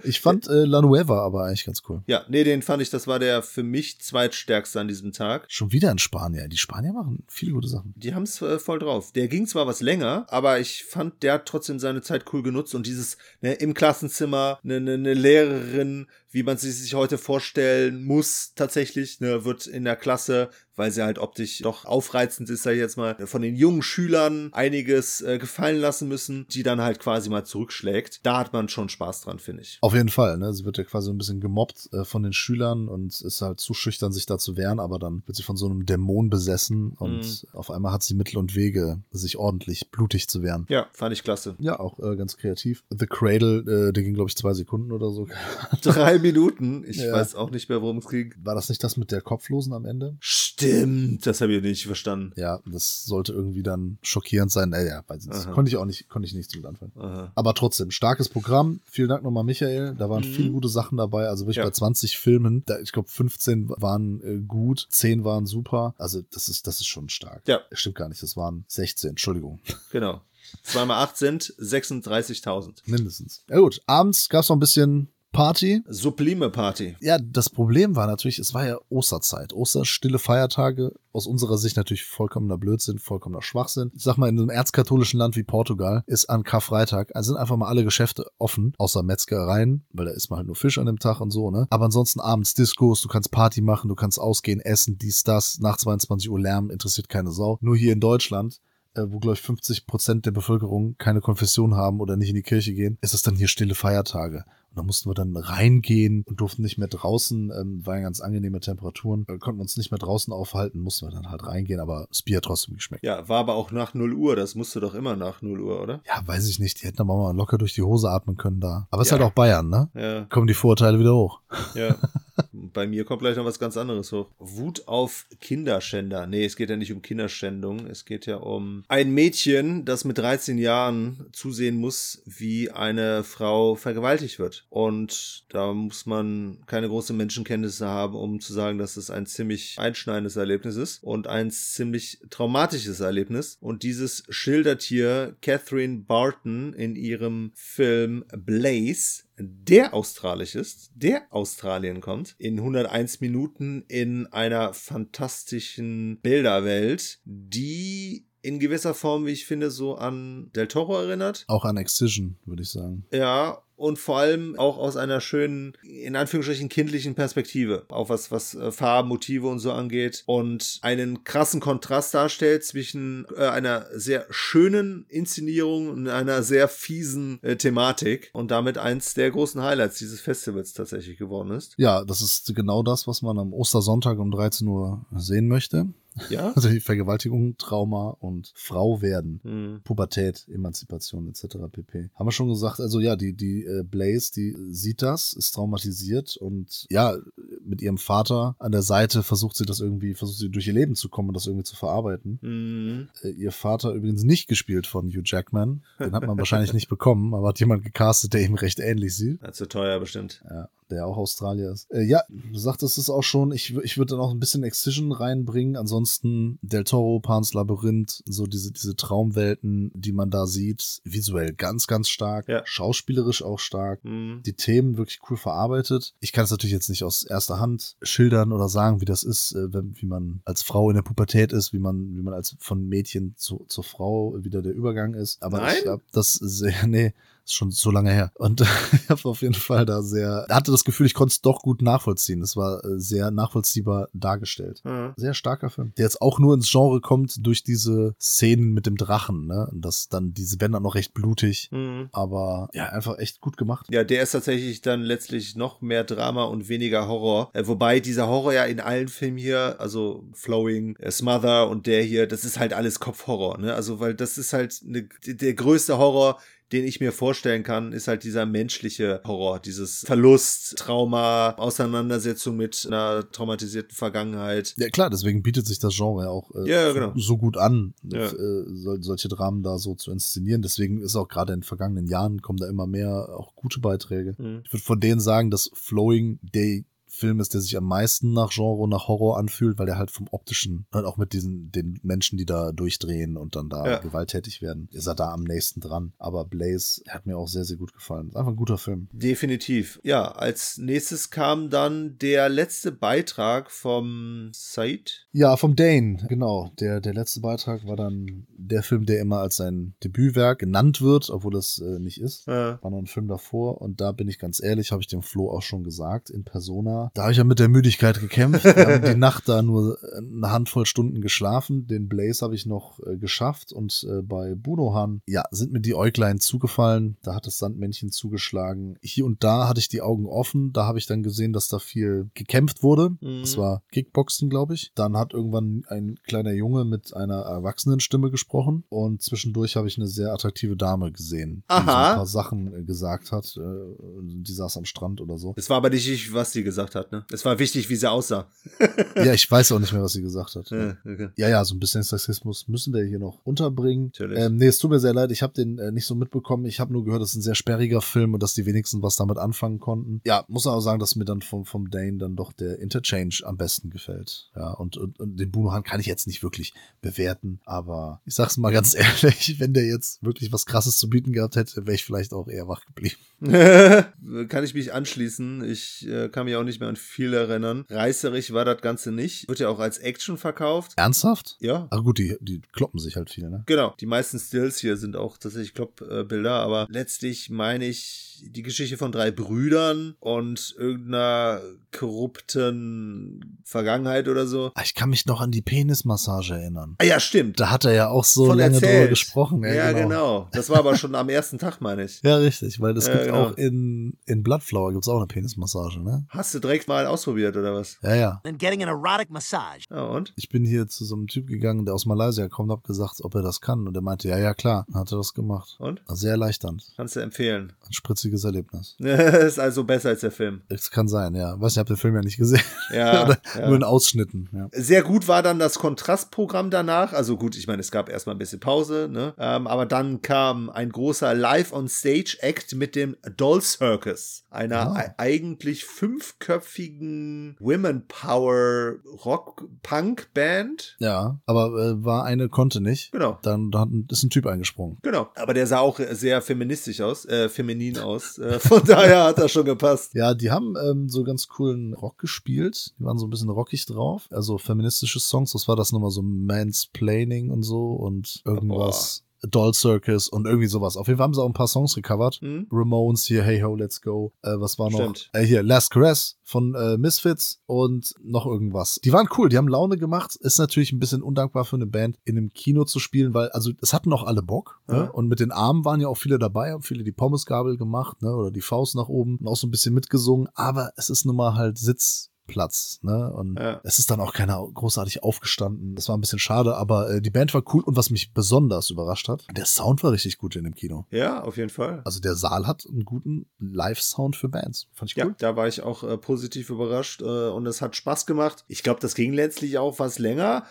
ich fand äh, La Nueva aber eigentlich ganz cool. ja, nee, den fand ich, das war der für mich zweitstärkste an diesem Tag. Schon wieder in Spanien. Die Spanier machen viele gute Sachen. Die haben es äh, voll drauf. Der ging zwar was länger, aber ich fand, der hat trotzdem seine Zeit cool genutzt und dieses ne, im Klassenzimmer eine ne, ne Lehrerin, wie man sie sich heute vorstellen muss, tatsächlich, ne, wird in der Klasse, weil sie halt optisch doch aufreizend ist, sag ich jetzt mal, von den jungen Schülern einiges äh, gefallen lassen müssen, die dann halt quasi mal zurückschlägt. Da hat man schon Spaß dran, finde ich. Auf jeden Fall, ne? Sie wird ja quasi ein bisschen gemobbt äh, von den Schülern und ist halt zu schüchtern, sich da zu wehren, aber dann wird sie von so einem Dämon besessen und auf einmal hat sie Mittel und Wege, sich ordentlich blutig zu wehren. Ja, fand ich klasse. Ja, auch äh, ganz kreativ. The Cradle, äh, der ging, glaube ich, zwei Sekunden oder so. Drei Minuten. Ich Ja. weiß auch nicht mehr, worum es ging. War das nicht das mit der Kopflosen am Ende? Stimmt, das habe ich nicht verstanden. Ja, das sollte irgendwie dann schockierend sein. Naja, weiß ich nicht. Aha. Konnte ich auch nicht, konnte ich nichts mit anfangen. Aha. Aber trotzdem, starkes Programm. Vielen Dank nochmal, Michael. Da waren Mhm. viele gute Sachen dabei. Also wirklich Ja. bei 20 Filmen. Da, ich glaube, 15 waren äh, gut, 10 waren super. Also das ist, das ist schon stark. Ja. Stimmt gar nicht. Das waren 16. Entschuldigung. Genau. 2 mal 8 sind 36.000. Mindestens. Ja gut, abends gab es noch ein bisschen Party. Sublime Party. Ja, das Problem war natürlich, es war ja Osterzeit. Oster, stille Feiertage, aus unserer Sicht natürlich vollkommener Blödsinn, vollkommener Schwachsinn. Ich sag mal, in einem erzkatholischen Land wie Portugal ist an Karfreitag, also sind einfach mal alle Geschäfte offen, außer Metzgereien, weil da isst man halt nur Fisch an dem Tag und so, ne? Aber ansonsten abends Diskos, du kannst Party machen, du kannst ausgehen, essen, dies, das, nach 22 Uhr Lärm, interessiert keine Sau. Nur hier in Deutschland äh, wo, glaube ich, 50 Prozent der Bevölkerung keine Konfession haben oder nicht in die Kirche gehen, ist es dann hier stille Feiertage. Und da mussten wir dann reingehen und durften nicht mehr draußen, ähm, waren ganz angenehme Temperaturen, äh, konnten uns nicht mehr draußen aufhalten, mussten wir dann halt reingehen, aber das Bier hat trotzdem geschmeckt. Ja, war aber auch nach 0 Uhr. Das musste doch immer nach 0 Uhr, oder? Ja, weiß ich nicht, die hätten aber mal locker durch die Hose atmen können da. Aber es ist Ja. halt auch Bayern, ne? Ja, Kommen die Vorurteile wieder hoch. ja. Bei mir kommt gleich noch was ganz anderes hoch. Wut auf Kinderschänder. Nee, es geht ja nicht um Kinderschändung. Es geht ja um ein Mädchen, das mit 13 Jahren zusehen muss, wie eine Frau vergewaltigt wird. Und da muss man keine große Menschenkenntnisse haben, um zu sagen, dass es ein ziemlich einschneidendes Erlebnis ist und ein ziemlich traumatisches Erlebnis. Und dieses schildert hier Catherine Barton in ihrem Film Blaze der australisch ist, der Australien kommt, in 101 Minuten in einer fantastischen Bilderwelt, die in gewisser Form, wie ich finde, so an Del Toro erinnert. Auch an Excision, würde ich sagen. Ja, und vor allem auch aus einer schönen, in Anführungsstrichen kindlichen Perspektive, auch was, was äh, Farben, Motive und so angeht und einen krassen Kontrast darstellt zwischen äh, einer sehr schönen Inszenierung und einer sehr fiesen äh, Thematik und damit eins der großen Highlights dieses Festivals tatsächlich geworden ist. Ja, das ist genau das, was man am Ostersonntag um 13 Uhr sehen möchte. Ja? Also die Vergewaltigung, Trauma und Frau werden. Hm. Pubertät, Emanzipation etc. pp. Haben wir schon gesagt, also ja, die, die äh, Blaze, die sieht das, ist traumatisiert und ja, mit ihrem Vater an der Seite versucht sie das irgendwie, versucht sie durch ihr Leben zu kommen und das irgendwie zu verarbeiten. Hm. Äh, ihr Vater übrigens nicht gespielt von Hugh Jackman, den hat man wahrscheinlich nicht bekommen, aber hat jemand gecastet, der ihm recht ähnlich sieht. Zu teuer bestimmt. Ja, der auch Australier ist. Äh, ja, du sagtest es auch schon, ich, ich würde dann auch ein bisschen Excision reinbringen. Ansonsten Del Toro, Pan's Labyrinth, so diese, diese Traumwelten, die man da sieht, visuell ganz, ganz stark, Ja. schauspielerisch auch stark. Hm. Die Themen wirklich cool verarbeitet. Ich kann es natürlich jetzt nicht aus erster Hand schildern oder sagen, wie das ist, äh, wie man als Frau in der Pubertät ist, wie man, wie man als von Mädchen zu, zur Frau wieder der Übergang ist. Aber Nein? ich habe das sehr, nee, ist schon so lange her. Und ich habe auf jeden Fall da sehr, hatte das Gefühl, ich konnte es doch gut nachvollziehen. Es war äh, sehr nachvollziehbar dargestellt. Hm. Sehr starker Film, der jetzt auch nur ins Genre kommt durch diese Szenen mit dem Drachen, ne? Und das dann, diese werden dann noch recht blutig, Hm. aber ja, einfach echt gut gemacht. Ja, der ist tatsächlich dann letztlich noch mehr Drama und weniger Horror. Äh, wobei dieser Horror ja in allen Filmen hier, also Flowing, äh, Smother und der hier, das ist halt alles Kopfhorror, ne? Also, weil das ist halt ne, der größte Horror, den ich mir vorstellen kann, ist halt dieser menschliche Horror, dieses Verlust, Trauma, Auseinandersetzung mit einer traumatisierten Vergangenheit. Ja klar, deswegen bietet sich das Genre ja auch äh, Ja, genau. so gut an, Ja. äh, sol solche Dramen da so zu inszenieren. Deswegen ist auch gerade in den vergangenen Jahren kommen da immer mehr auch gute Beiträge. Mhm. Ich würde von denen sagen, dass Flowing der Film ist, der sich am meisten nach Genre nach Horror anfühlt, weil der halt vom optischen, halt auch mit diesen, den Menschen, die da durchdrehen und dann da Ja. gewalttätig werden, ist er da am nächsten dran. Aber Blaze hat mir auch sehr, sehr gut gefallen. Ist einfach ein guter Film. Definitiv. Ja, als nächstes kam dann der letzte Beitrag vom Said. Ja, vom Dane, genau. Der, der letzte Beitrag war dann der Film, der immer als sein Debütwerk genannt wird, obwohl das äh, nicht ist. Äh, War noch ein Film davor und da bin ich ganz ehrlich, habe ich dem Flo auch schon gesagt, in Persona. Da habe ich ja mit der Müdigkeit gekämpft. Wir haben die Nacht da nur eine Handvoll Stunden geschlafen. Den Blaze habe ich noch äh, geschafft und äh, bei Bunohan, ja, sind mir die Äuglein zugefallen. Da hat das Sandmännchen zugeschlagen. Hier und da hatte ich die Augen offen. Da habe ich dann gesehen, dass da viel gekämpft wurde. Mhm. Das war Kickboxen, glaube ich. Dann hat irgendwann ein kleiner Junge mit einer Erwachsenenstimme gesprochen und zwischendurch habe ich eine sehr attraktive Dame gesehen, die so ein Aha. paar Sachen äh, gesagt hat. Äh, Die saß am Strand oder so. Es war aber nicht wichtig, was sie gesagt hat, ne? Es war wichtig, wie sie aussah. Ja, ich weiß auch nicht mehr, was sie gesagt hat. Ja, okay. Ja, ja, so ein bisschen Sexismus müssen wir hier noch unterbringen. Natürlich. Ähm, nee, es tut mir sehr leid, ich habe den äh, nicht so mitbekommen. Ich habe nur gehört, es ist ein sehr sperriger Film und dass die wenigsten was damit anfangen konnten. Ja, muss aber sagen, dass mir dann vom, vom Dane dann doch der Interchange am besten gefällt. Ja, und, und, und den Bunohan kann ich jetzt nicht wirklich bewerten, aber ich sag's mal ganz ehrlich, wenn der jetzt wirklich was krasses zu bieten gehabt hätte, wäre ich vielleicht auch eher wach geblieben. kann ich mich anschließen. Ich äh, kann mich auch nicht mehr an viel erinnern. Reißerig war das Ganze nicht. Wird ja auch als Action verkauft. Ernsthaft? Ja. Ach gut, die, die kloppen sich halt viel, ne? Genau. Die meisten Stills hier sind auch tatsächlich Klopp-Bilder, aber letztlich meine ich die Geschichte von drei Brüdern und irgendeiner korrupten Vergangenheit oder so. Ah, Ich kann mich noch an die Penismassage erinnern. Ah ja, stimmt. Da hat er ja auch so Von lange erzählt. drüber gesprochen. Ja, genau. Das war aber schon am ersten Tag, meine ich. Ja, richtig, weil es Ja, gibt genau. auch in, in Bloodflower gibt's auch eine Penismassage, ne? Hast du direkt mal ausprobiert oder was? Ja, ja. and getting an erotic massage. Ja, und? Ich bin hier zu so einem Typ gegangen, der aus Malaysia kommt, hab gesagt, ob er das kann. Und er meinte, ja, ja, klar. Dann hat er das gemacht. Und? War Sehr erleichternd. Kannst du empfehlen. Ein spritziges Erlebnis. ist also besser als der Film. Es kann sein, ja. Weiß nicht, ich habe den Film ja nicht gesehen. Ja, Oder ja. Nur in Ausschnitten, ja. Sehr gut war dann das Kontrastprogramm danach. Also gut, ich meine, es gab erstmal ein bisschen Pause, ne? Ähm, aber dann kam ein großer Live-on-Stage-Act mit dem Doll Circus. Einer Ah. e- eigentlich fünfköpfigen Women Power Rock Punk Band. Ja, aber äh, war eine konnte nicht. Genau. Dann da hat ein- ist ein Typ eingesprungen. Genau, aber der sah auch sehr feministisch aus, äh, feminin aus. Äh, von daher hat das schon gepasst. Ja, die haben ähm, so ganz coolen Rock gespielt. Die waren so ein bisschen rockig drauf. Also feministische Songs. Das war das nochmal so Mansplaining und so und irgendwas. Doll Circus und irgendwie sowas. Auf jeden Fall haben sie auch ein paar Songs gecovert. Hm? Ramones hier, Hey Ho, Let's Go. Äh, was war noch? Stimmt. Äh, hier, Last Caress von äh, Misfits und noch irgendwas. Die waren cool, die haben Laune gemacht. Ist natürlich ein bisschen undankbar für eine Band, in einem Kino zu spielen, weil, also es hatten auch alle Bock. Ja. Ne? Und mit den Armen waren ja auch viele dabei, haben viele die Pommesgabel gemacht, ne? Oder die Faust nach oben und auch so ein bisschen mitgesungen. Aber es ist nun mal halt Sitz. Platz, ne? Und Ja. es ist dann auch keiner großartig aufgestanden. Das war ein bisschen schade, aber äh, die Band war cool und was mich besonders überrascht hat, der Sound war richtig gut in dem Kino. Ja, auf jeden Fall. Also der Saal hat einen guten Live-Sound für Bands. Fand ich Ja, cool. da war ich auch äh, positiv überrascht äh, und es hat Spaß gemacht. Ich glaube, das ging letztlich auch was länger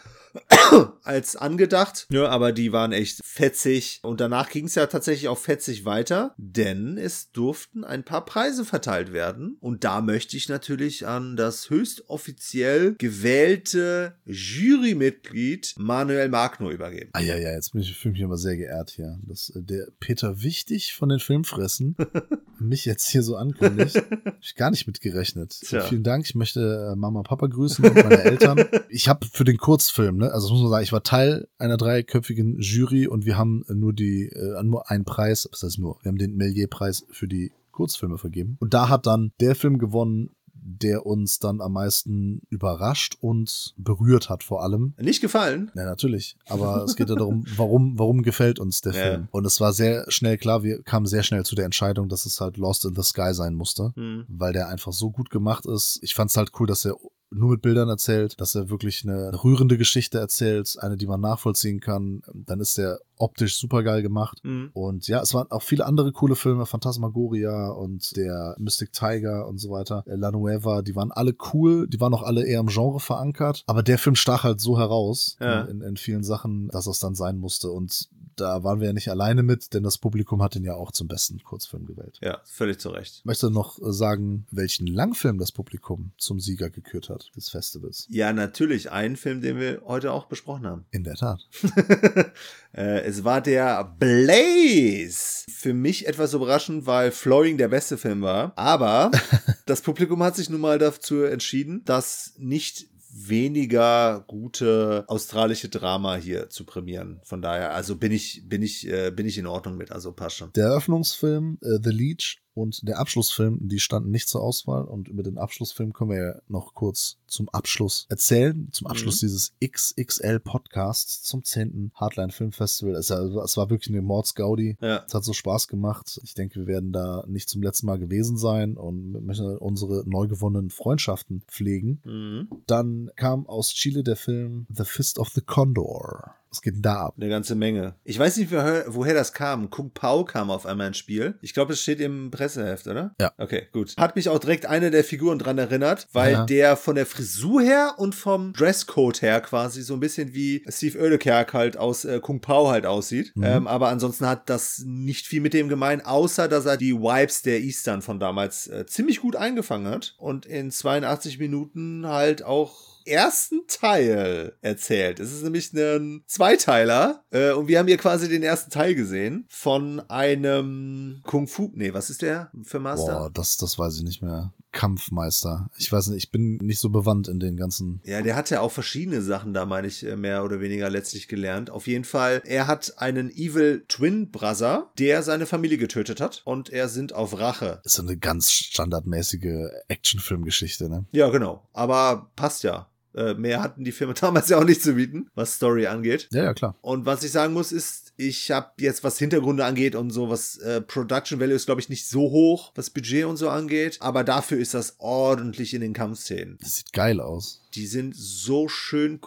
als angedacht. Ja, aber die waren echt fetzig. Und danach ging es ja tatsächlich auch fetzig weiter, denn es durften ein paar Preise verteilt werden. Und da möchte ich natürlich an das höchst offiziell gewählte Jurymitglied Manuel Magno übergeben. Ah ja, ja, jetzt bin ich, fühle mich aber sehr geehrt hier, dass äh, der Peter Wichtig von den Filmfressen mich jetzt hier so ankündigt. Hab ich gar nicht mitgerechnet. Tja. Vielen Dank. Ich möchte äh, Mama und Papa grüßen und meine Eltern. Ich habe für den Kurzfilm, ne, also das muss man sagen, ich war Teil einer dreiköpfigen Jury und wir haben nur die, äh, nur einen Preis, das heißt nur, wir haben den Melier-Preis für die Kurzfilme vergeben. Und da hat dann der Film gewonnen, der uns dann am meisten überrascht und berührt hat vor allem. Nicht gefallen? Ja, natürlich. Aber es geht ja darum, warum, warum gefällt uns der Ja. Film? Und es war sehr schnell klar, wir kamen sehr schnell zu der Entscheidung, dass es halt Lost in the Sky sein musste, Hm. weil der einfach so gut gemacht ist. Ich fand es halt cool, dass er nur mit Bildern erzählt, dass er wirklich eine rührende Geschichte erzählt, eine, die man nachvollziehen kann. Dann ist er optisch super geil gemacht. Hm. Und ja, es waren auch viele andere coole Filme, Phantasmagoria und der Mystic Tiger und so weiter, äh, La Nueva, die waren alle cool, die waren auch alle eher im Genre verankert, aber der Film stach halt so heraus Ja. in, in vielen Sachen, dass es dann sein musste und da waren wir ja nicht alleine mit, denn das Publikum hat ihn ja auch zum besten Kurzfilm gewählt. Ja, völlig zu Recht. Ich möchte noch äh, sagen, welchen Langfilm das Publikum zum Sieger gekürt hat des Festivals. Ja, natürlich. Ein Film, den wir heute auch besprochen haben. In der Tat. äh, es war der Blaze. Für mich etwas überraschend, weil Flooring der beste Film war. Aber das Publikum hat sich nun mal dazu entschieden, dass nicht weniger gute australische Drama hier zu prämieren. Von daher, also bin ich, bin ich, äh, bin ich in Ordnung mit, also passt schon. Der Eröffnungsfilm äh, The Leech und der Abschlussfilm, die standen nicht zur Auswahl und über den Abschlussfilm können wir ja noch kurz zum Abschluss erzählen, zum Abschluss dieses XXL Podcasts zum 10. Hardline Film Festival. Es, war- es war wirklich eine Mordsgaudi. Ja. Es hat so Spaß gemacht. Ich denke, wir werden da nicht zum letzten Mal gewesen sein und möchten unsere neu gewonnenen Freundschaften pflegen. Mhm. Dann kam aus Chile der Film The Fist of the Condor. Was geht denn da ab? Eine ganze Menge. Ich weiß nicht, woher, das kam. Kung Pao kam auf einmal ins Spiel. Ich glaube, es steht im Presseheft, oder? Ja. Okay, gut. Hat mich auch direkt eine der Figuren dran erinnert, weil Ja. der von der Frisur her und vom Dresscode her quasi so ein bisschen wie Steve Oedekerk halt aus äh, Kung Pao halt aussieht. Mhm. Ähm, aber ansonsten hat das nicht viel mit dem gemein, außer dass er die Vibes der Eastern von damals äh, ziemlich gut eingefangen hat und in 82 Minuten halt auch ersten Teil erzählt. Es ist nämlich ein Zweiteiler äh, und wir haben hier quasi den ersten Teil gesehen von einem Kung Fu. Nee, was ist der für Master? Boah, das, das weiß ich nicht mehr. Kampfmeister. Ich weiß nicht, ich bin nicht so bewandt in den ganzen. Ja, der hat ja auch verschiedene Sachen da, meine ich, äh, mehr oder weniger letztlich gelernt. Auf jeden Fall, er hat einen Evil Twin Brother, der seine Familie getötet hat und er sind auf Rache. Ist so eine ganz standardmäßige Actionfilmgeschichte, ne? Ja, genau. Aber passt ja. Äh, mehr hatten die Filme damals ja auch nicht zu bieten, was Story angeht. Ja, ja, klar. Und was ich sagen muss, ist, ich habe jetzt, was Hintergründe angeht und so, was äh, Production Value ist, glaube ich, nicht so hoch, was Budget und so angeht. Aber dafür ist das ordentlich in den Kampfszenen. Das sieht geil aus. Die sind so schön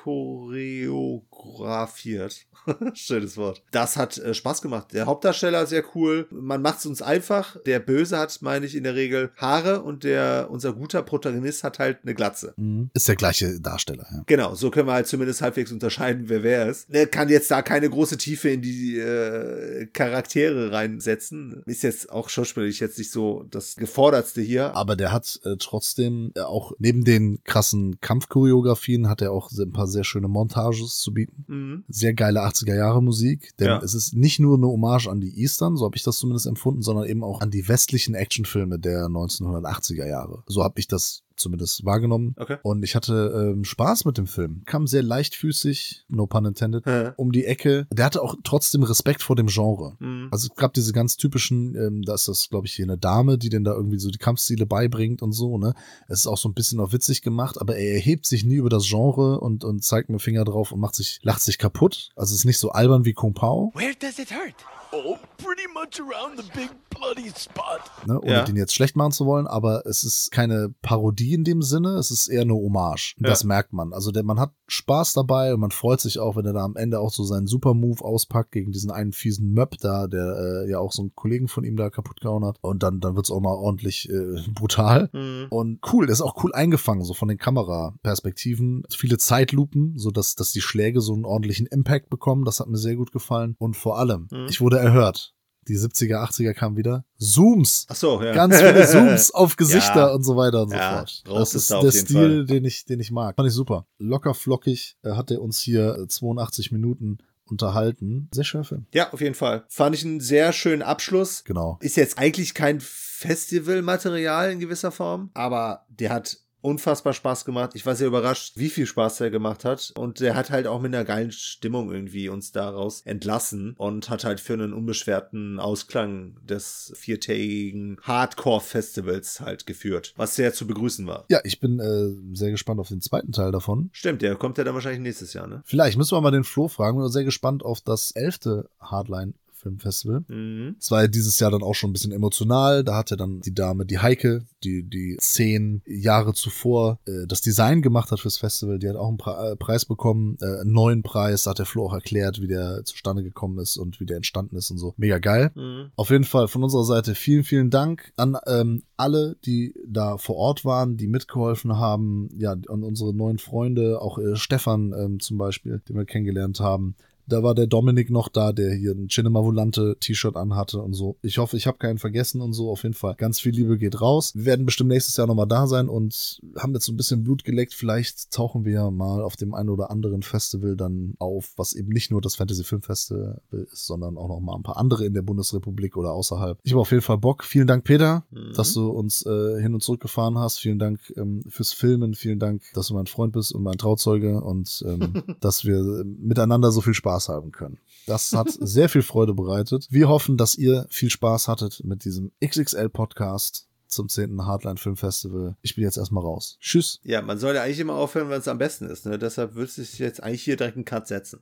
choreografiert. Schönes Wort. Das hat äh, Spaß gemacht. Der Hauptdarsteller sehr cool. Man macht es uns einfach. Der Böse hat, meine ich, in der Regel Haare und der unser guter Protagonist hat halt eine Glatze. Mhm. Ist der gleiche Darsteller, ja. Genau, so können wir halt zumindest halbwegs unterscheiden, wer wer ist. Er kann jetzt da keine große Tiefe in die äh, Charaktere reinsetzen. Ist jetzt auch schauspielerisch jetzt nicht so das Gefordertste hier. Aber der hat äh, trotzdem äh, auch neben den krassen Kampfchoreografien hat er auch ein paar sehr schöne Montages zu bieten. Mhm. Sehr geile 80er Jahre Musik, denn Ja. es ist nicht nur eine Hommage an die Eastern, so habe ich das zumindest empfunden, sondern eben auch an die westlichen Actionfilme der 1980er Jahre. So habe ich das zumindest wahrgenommen. Okay. Und ich hatte ähm, Spaß mit dem Film. Kam sehr leichtfüßig, no pun intended, um die Ecke. Der hatte auch trotzdem Respekt vor dem Genre. Mhm. Also es gab diese ganz typischen, ähm, da ist das, glaube ich, hier eine Dame, die denn da irgendwie so die Kampfstile beibringt und so, ne? Es ist auch so ein bisschen auch witzig gemacht, aber er erhebt sich nie über das Genre und, und zeigt mir Finger drauf und macht sich, lacht sich kaputt. Also es ist nicht so albern wie Kung Pao, Where does it hurt? Oh, pretty much around the big bloody spot. ne? ohne Ja. den jetzt schlecht machen zu wollen, aber es ist keine Parodie in dem Sinne, es ist eher eine Hommage. Ja. Das merkt man. Also der, man hat Spaß dabei und man freut sich auch, wenn er da am Ende auch so seinen Super-Move auspackt gegen diesen einen fiesen Möb da, der äh, ja auch so einen Kollegen von ihm da kaputt gehauen hat. Und dann, dann wird's auch mal ordentlich äh, brutal. Mhm. Und cool, der ist auch cool eingefangen, so von den Kameraperspektiven. Viele Zeitlupen, so dass, dass die Schläge so einen ordentlichen Impact bekommen. Das hat mir sehr gut gefallen. Und vor allem, Mhm. ich wurde erhört. Die 70er, 80er kamen wieder. Zooms. Ach so, ja. Ganz viele Zooms auf Gesichter Ja. und so weiter und so Ja, fort. Das ist der Stil, Fall. den ich, den ich mag. Fand ich super. Locker flockig äh, hat er uns hier äh, 82 Minuten unterhalten. Sehr schöner Film. Ja, auf jeden Fall. Fand ich einen sehr schönen Abschluss. Genau. Ist jetzt eigentlich kein Festivalmaterial in gewisser Form, aber der hat unfassbar Spaß gemacht. Ich war sehr überrascht, wie viel Spaß der gemacht hat. Und der hat halt auch mit einer geilen Stimmung irgendwie uns daraus entlassen und hat halt für einen unbeschwerten Ausklang des viertägigen Hardcore-Festivals halt geführt, was sehr zu begrüßen war. Ja, ich bin äh, sehr gespannt auf den zweiten Teil davon. Stimmt, der kommt ja dann wahrscheinlich nächstes Jahr, ne? Vielleicht müssen wir mal den Flo fragen. Wir sind sehr gespannt auf das elfte Hardline Filmfestival. Mhm. Es war ja dieses Jahr dann auch schon ein bisschen emotional. Da hat ja dann die Dame, die Heike, die die zehn Jahre zuvor äh, das Design gemacht hat fürs Festival, die hat auch einen Pre äh, Preis bekommen, äh, einen neuen Preis. Da hat der Flo auch erklärt, wie der zustande gekommen ist und wie der entstanden ist und so. Mega geil. Mhm. Auf jeden Fall von unserer Seite vielen, vielen Dank an ähm, alle, die da vor Ort waren, die mitgeholfen haben. Ja, an unsere neuen Freunde, auch äh, Stefan ähm, zum Beispiel, den wir kennengelernt haben. Da war der Dominik noch da, der hier ein Cinema Volante T-Shirt anhatte und so. Ich hoffe, ich habe keinen vergessen und so. Auf jeden Fall. Ganz viel Liebe geht raus. Wir werden bestimmt nächstes Jahr nochmal da sein und haben jetzt so ein bisschen Blut geleckt. Vielleicht tauchen wir ja mal auf dem einen oder anderen Festival dann auf, was eben nicht nur das Fantasy Film Festival ist, sondern auch noch mal ein paar andere in der Bundesrepublik oder außerhalb. Ich habe auf jeden Fall Bock. Vielen Dank, Peter, Mhm. dass du uns äh, hin und zurück gefahren hast. Vielen Dank ähm, fürs Filmen. Vielen Dank, dass du mein Freund bist und mein Trauzeuge und ähm, dass wir äh, miteinander so viel Spaß haben können. Das hat sehr viel Freude bereitet. Wir hoffen, dass ihr viel Spaß hattet mit diesem XXL-Podcast zum 10. Hardline Film Festival. Ich bin jetzt erstmal raus. Tschüss. Ja, man soll ja eigentlich immer aufhören, wenn es am besten ist. Ne? Deshalb würde ich jetzt eigentlich hier direkt einen Cut setzen.